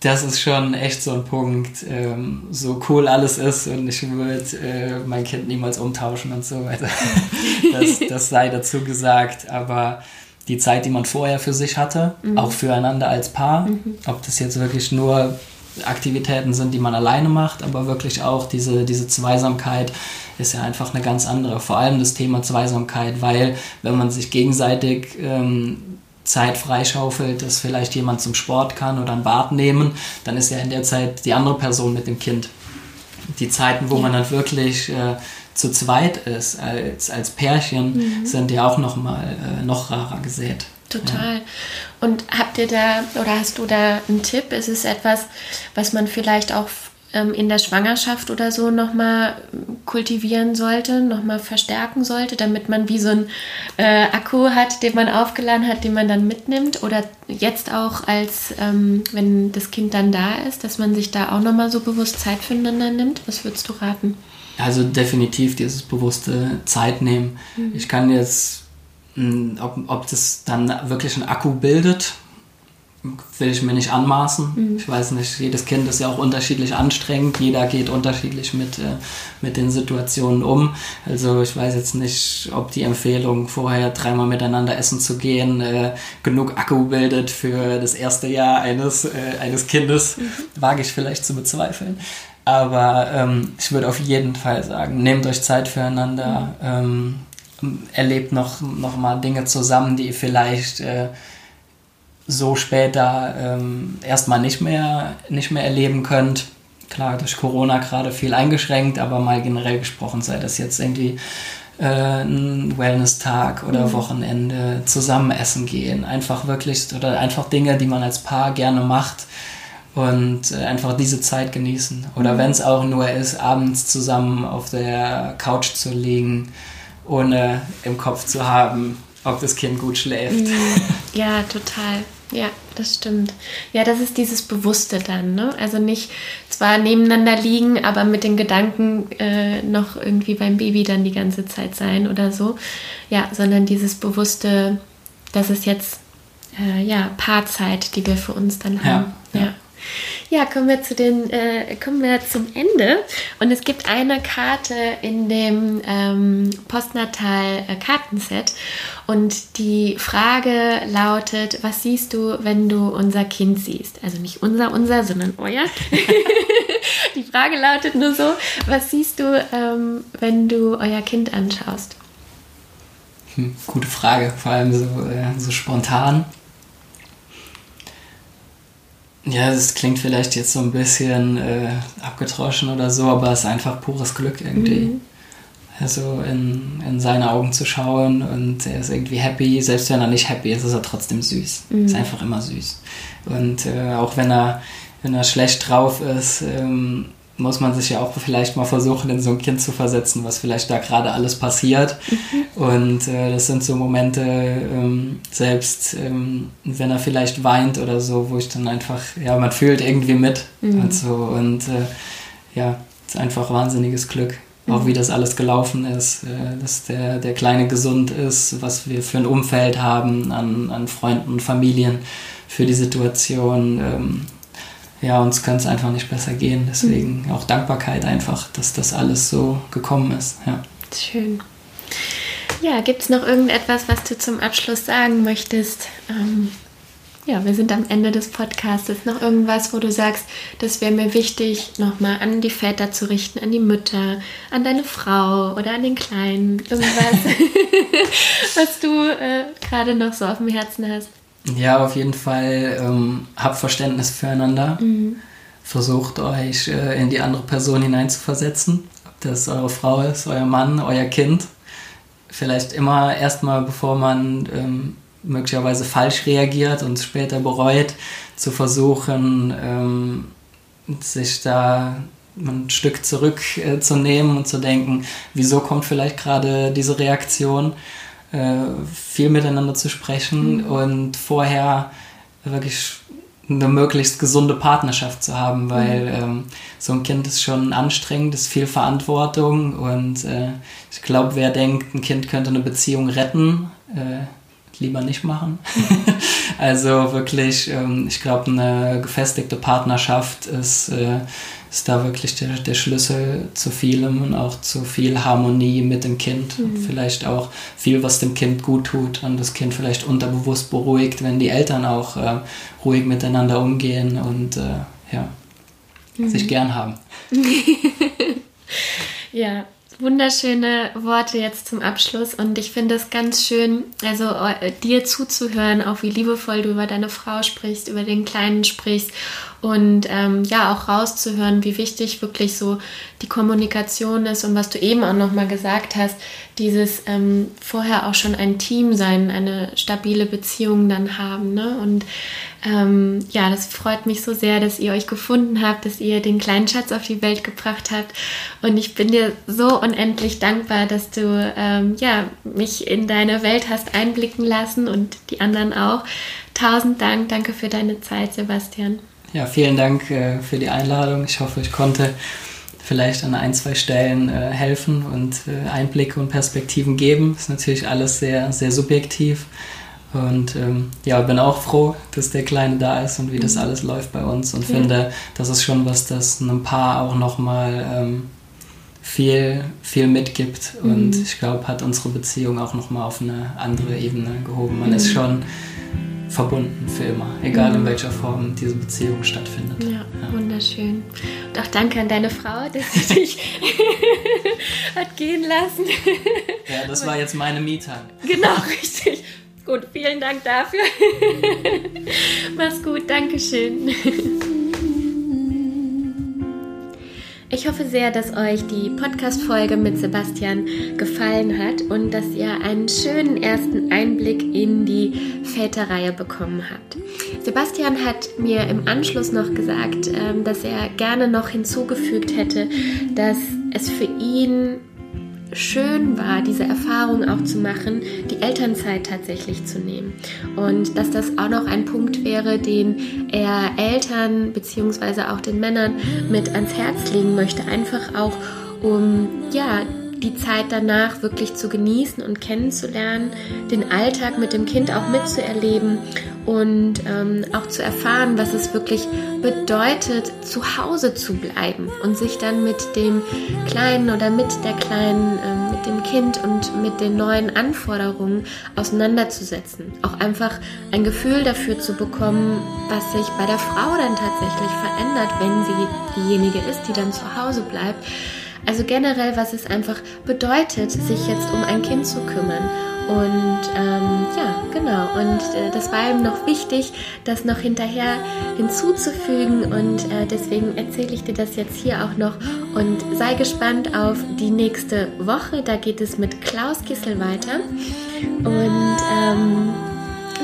das ist schon echt so ein Punkt, ähm, so cool alles ist und ich würde äh, mein Kind niemals umtauschen und so weiter. das, das sei dazu gesagt, aber die Zeit, die man vorher für sich hatte, mhm. auch füreinander als Paar, mhm. ob das jetzt wirklich nur Aktivitäten sind, die man alleine macht, aber wirklich auch diese, diese Zweisamkeit ist ja einfach eine ganz andere. Vor allem das Thema Zweisamkeit, weil wenn man sich gegenseitig ähm, Zeit freischaufelt, dass vielleicht jemand zum Sport kann oder ein Bad nehmen, dann ist ja in der Zeit die andere Person mit dem Kind. Die Zeiten, wo ja. man dann wirklich äh, zu zweit ist, als, als Pärchen, mhm. sind ja auch noch mal äh, noch rarer gesät. Total. Ja. Und habt ihr da oder hast du da einen Tipp? Ist es etwas, was man vielleicht auch ähm, in der Schwangerschaft oder so nochmal kultivieren sollte, nochmal verstärken sollte, damit man wie so ein äh, Akku hat, den man aufgeladen hat, den man dann mitnimmt? Oder jetzt auch als, ähm, wenn das Kind dann da ist, dass man sich da auch nochmal so bewusst Zeit füreinander nimmt? Was würdest du raten? Also definitiv dieses bewusste Zeit nehmen. Mhm. Ich kann jetzt, ob, ob das dann wirklich ein Akku bildet, will ich mir nicht anmaßen. Mhm. Ich weiß nicht, jedes Kind ist ja auch unterschiedlich anstrengend, jeder geht unterschiedlich mit, äh, mit den Situationen um. Also ich weiß jetzt nicht, ob die Empfehlung, vorher dreimal miteinander essen zu gehen, äh, genug Akku bildet für das erste Jahr eines, äh, eines Kindes, mhm. wage ich vielleicht zu bezweifeln. Aber ähm, ich würde auf jeden Fall sagen, nehmt euch Zeit füreinander, mhm. ähm, erlebt noch, noch mal Dinge zusammen, die ihr vielleicht äh, so später ähm, erstmal nicht mehr, nicht mehr erleben könnt. Klar, durch Corona gerade viel eingeschränkt, aber mal generell gesprochen, sei das jetzt irgendwie äh, ein Wellness-Tag oder mhm. Wochenende, zusammen essen gehen, einfach wirklich, oder einfach Dinge, die man als Paar gerne macht und äh, einfach diese Zeit genießen. Oder mhm. wenn es auch nur ist, abends zusammen auf der Couch zu liegen, ohne im Kopf zu haben, ob das Kind gut schläft. Ja, total. Ja, das stimmt. Ja, das ist dieses Bewusste dann, ne? Also nicht zwar nebeneinander liegen, aber mit den Gedanken äh, noch irgendwie beim Baby dann die ganze Zeit sein oder so. Ja, sondern dieses Bewusste, das ist jetzt äh, ja Paarzeit, die wir für uns dann haben. ja. ja. Ja, kommen wir zu den, äh, kommen wir zum Ende. Und es gibt eine Karte in dem ähm, Postnatal-Kartenset. Und die Frage lautet: Was siehst du, wenn du unser Kind siehst? Also nicht unser, unser, sondern euer. die Frage lautet nur so: Was siehst du, ähm, wenn du euer Kind anschaust? Hm, gute Frage, vor allem so, äh, so spontan. Ja, das klingt vielleicht jetzt so ein bisschen äh, abgetroschen oder so, aber es ist einfach pures Glück irgendwie. Mhm. Also in, in seine Augen zu schauen und er ist irgendwie happy, selbst wenn er nicht happy ist, ist er trotzdem süß. Mhm. Ist einfach immer süß. Und äh, auch wenn er, wenn er schlecht drauf ist, ähm, muss man sich ja auch vielleicht mal versuchen, in so ein Kind zu versetzen, was vielleicht da gerade alles passiert. Mhm. Und äh, das sind so Momente, ähm, selbst ähm, wenn er vielleicht weint oder so, wo ich dann einfach, ja, man fühlt irgendwie mit. Mhm. Und so. Und äh, ja, es ist einfach wahnsinniges Glück. Mhm. Auch wie das alles gelaufen ist, äh, dass der, der Kleine gesund ist, was wir für ein Umfeld haben an, an Freunden und Familien für die Situation. Ähm, ja, uns könnte es einfach nicht besser gehen. Deswegen mhm. auch Dankbarkeit einfach, dass das alles so gekommen ist. Ja. Schön. Ja, gibt es noch irgendetwas, was du zum Abschluss sagen möchtest? Ähm, ja, wir sind am Ende des Podcasts. Noch irgendwas, wo du sagst, das wäre mir wichtig, nochmal an die Väter zu richten, an die Mütter, an deine Frau oder an den Kleinen? Irgendwas, was du äh, gerade noch so auf dem Herzen hast? Ja, auf jeden Fall ähm, habt Verständnis füreinander. Mhm. Versucht euch äh, in die andere Person hineinzuversetzen. Ob das eure Frau ist, euer Mann, euer Kind. Vielleicht immer erstmal, bevor man ähm, möglicherweise falsch reagiert und später bereut, zu versuchen, ähm, sich da ein Stück zurückzunehmen äh, und zu denken, wieso kommt vielleicht gerade diese Reaktion viel miteinander zu sprechen mhm. und vorher wirklich eine möglichst gesunde Partnerschaft zu haben, weil mhm. ähm, so ein Kind ist schon anstrengend, ist viel Verantwortung und äh, ich glaube, wer denkt, ein Kind könnte eine Beziehung retten, äh, lieber nicht machen. also wirklich, ähm, ich glaube, eine gefestigte Partnerschaft ist, äh, ist da wirklich der, der Schlüssel zu vielem und auch zu viel Harmonie mit dem Kind. Mhm. Vielleicht auch viel, was dem Kind gut tut und das Kind vielleicht unterbewusst beruhigt, wenn die Eltern auch äh, ruhig miteinander umgehen und äh, ja, mhm. sich gern haben. ja, wunderschöne Worte jetzt zum Abschluss und ich finde es ganz schön, also äh, dir zuzuhören, auch wie liebevoll du über deine Frau sprichst, über den Kleinen sprichst und ähm, ja auch rauszuhören, wie wichtig wirklich so die Kommunikation ist und was du eben auch noch mal gesagt hast, dieses ähm, vorher auch schon ein Team sein, eine stabile Beziehung dann haben, ne? Und ähm, ja, das freut mich so sehr, dass ihr euch gefunden habt, dass ihr den kleinen Schatz auf die Welt gebracht habt. Und ich bin dir so unendlich dankbar, dass du ähm, ja, mich in deine Welt hast einblicken lassen und die anderen auch. Tausend Dank, danke für deine Zeit, Sebastian. Ja, vielen Dank äh, für die Einladung. Ich hoffe, ich konnte vielleicht an ein, zwei Stellen äh, helfen und äh, Einblicke und Perspektiven geben. Das ist natürlich alles sehr, sehr subjektiv. Und ähm, ja, bin auch froh, dass der Kleine da ist und wie mhm. das alles läuft bei uns und ja. finde, das ist schon was, das einem Paar auch nochmal ähm, viel, viel mitgibt. Mhm. Und ich glaube, hat unsere Beziehung auch nochmal auf eine andere Ebene gehoben. Man mhm. ist schon verbunden für immer, egal in welcher Form diese Beziehung stattfindet. Ja, ja, wunderschön. Und auch danke an deine Frau, dass sie dich hat gehen lassen. ja, das war jetzt meine Me-Time. Genau, richtig. Gut, vielen Dank dafür. Mach's gut, Dankeschön. Ich hoffe sehr, dass euch die Podcast-Folge mit Sebastian gefallen hat und dass ihr einen schönen ersten Einblick in die Väterreihe bekommen habt. Sebastian hat mir im Anschluss noch gesagt, ähm, dass er gerne noch hinzugefügt hätte, dass es für ihn schön war, diese Erfahrung auch zu machen, die Elternzeit tatsächlich zu nehmen. Und dass das auch noch ein Punkt wäre, den er Eltern bzw. auch den Männern mit ans Herz legen möchte, einfach auch um ja die Zeit danach wirklich zu genießen und kennenzulernen, den Alltag mit dem Kind auch mitzuerleben und ähm, auch zu erfahren, was es wirklich bedeutet, zu Hause zu bleiben und sich dann mit dem Kleinen oder mit der Kleinen, äh, mit dem Kind und mit den neuen Anforderungen auseinanderzusetzen. Auch einfach ein Gefühl dafür zu bekommen, was sich bei der Frau dann tatsächlich verändert, wenn sie diejenige ist, die dann zu Hause bleibt also generell, was es einfach bedeutet, sich jetzt um ein Kind zu kümmern. Und ähm, ja, genau. Und äh, das war ihm noch wichtig, das noch hinterher hinzuzufügen. Und äh, deswegen erzähle ich dir das jetzt hier auch noch. Und sei gespannt auf die nächste Woche. Da geht es mit Klaus Kissel weiter. Und ähm,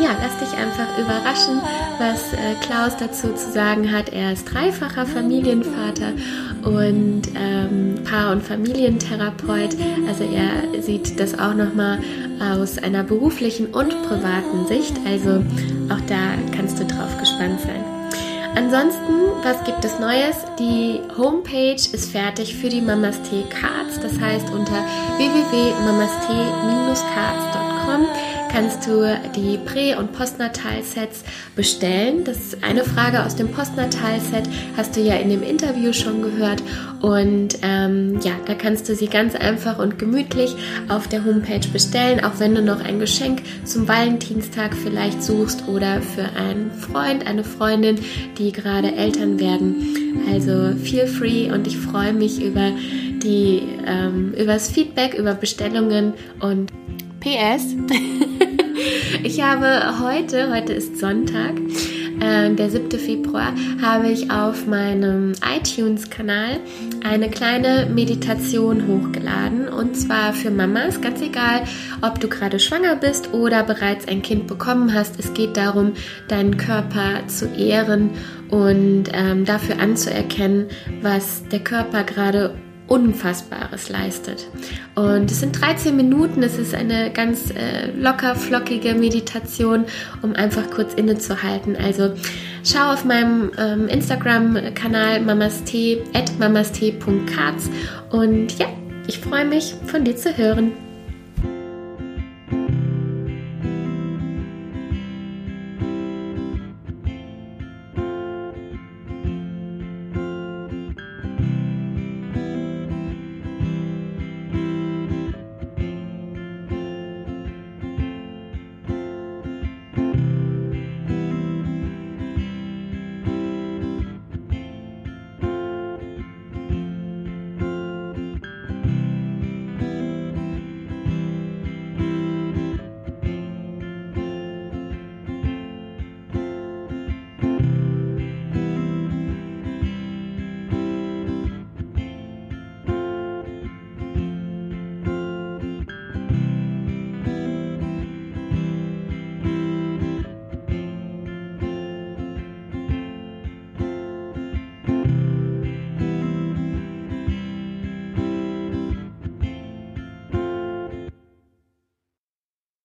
ja, lass dich einfach überraschen, was äh, Klaus dazu zu sagen hat. Er ist dreifacher Familienvater und ähm, Paar- und Familientherapeut. Also er sieht das auch nochmal aus einer beruflichen und privaten Sicht. Also auch da kannst du drauf gespannt sein. Ansonsten, was gibt es Neues? Die Homepage ist fertig für die Mamas Tee Cards. Das heißt unter www.mamastee-cards.com kannst du die Prä- und Postnatal-Sets bestellen. Das ist eine Frage aus dem Postnatal-Set, hast du ja in dem Interview schon gehört. Und ähm, ja, da kannst du sie ganz einfach und gemütlich auf der Homepage bestellen, auch wenn du noch ein Geschenk zum Valentinstag vielleicht suchst oder für einen Freund, eine Freundin, die gerade Eltern werden. Also feel free und ich freue mich über die ähm, über das Feedback, über Bestellungen und PS. ich habe heute, heute ist Sonntag, äh, der 7. Februar, habe ich auf meinem iTunes-Kanal eine kleine Meditation hochgeladen. Und zwar für Mamas, ganz egal, ob du gerade schwanger bist oder bereits ein Kind bekommen hast. Es geht darum, deinen Körper zu ehren und ähm, dafür anzuerkennen, was der Körper gerade Unfassbares leistet. Und es sind 13 Minuten, es ist eine ganz äh, locker, flockige Meditation, um einfach kurz innezuhalten. Also schau auf meinem ähm, Instagram-Kanal mamastee, at mamastee.katz und ja, ich freue mich, von dir zu hören.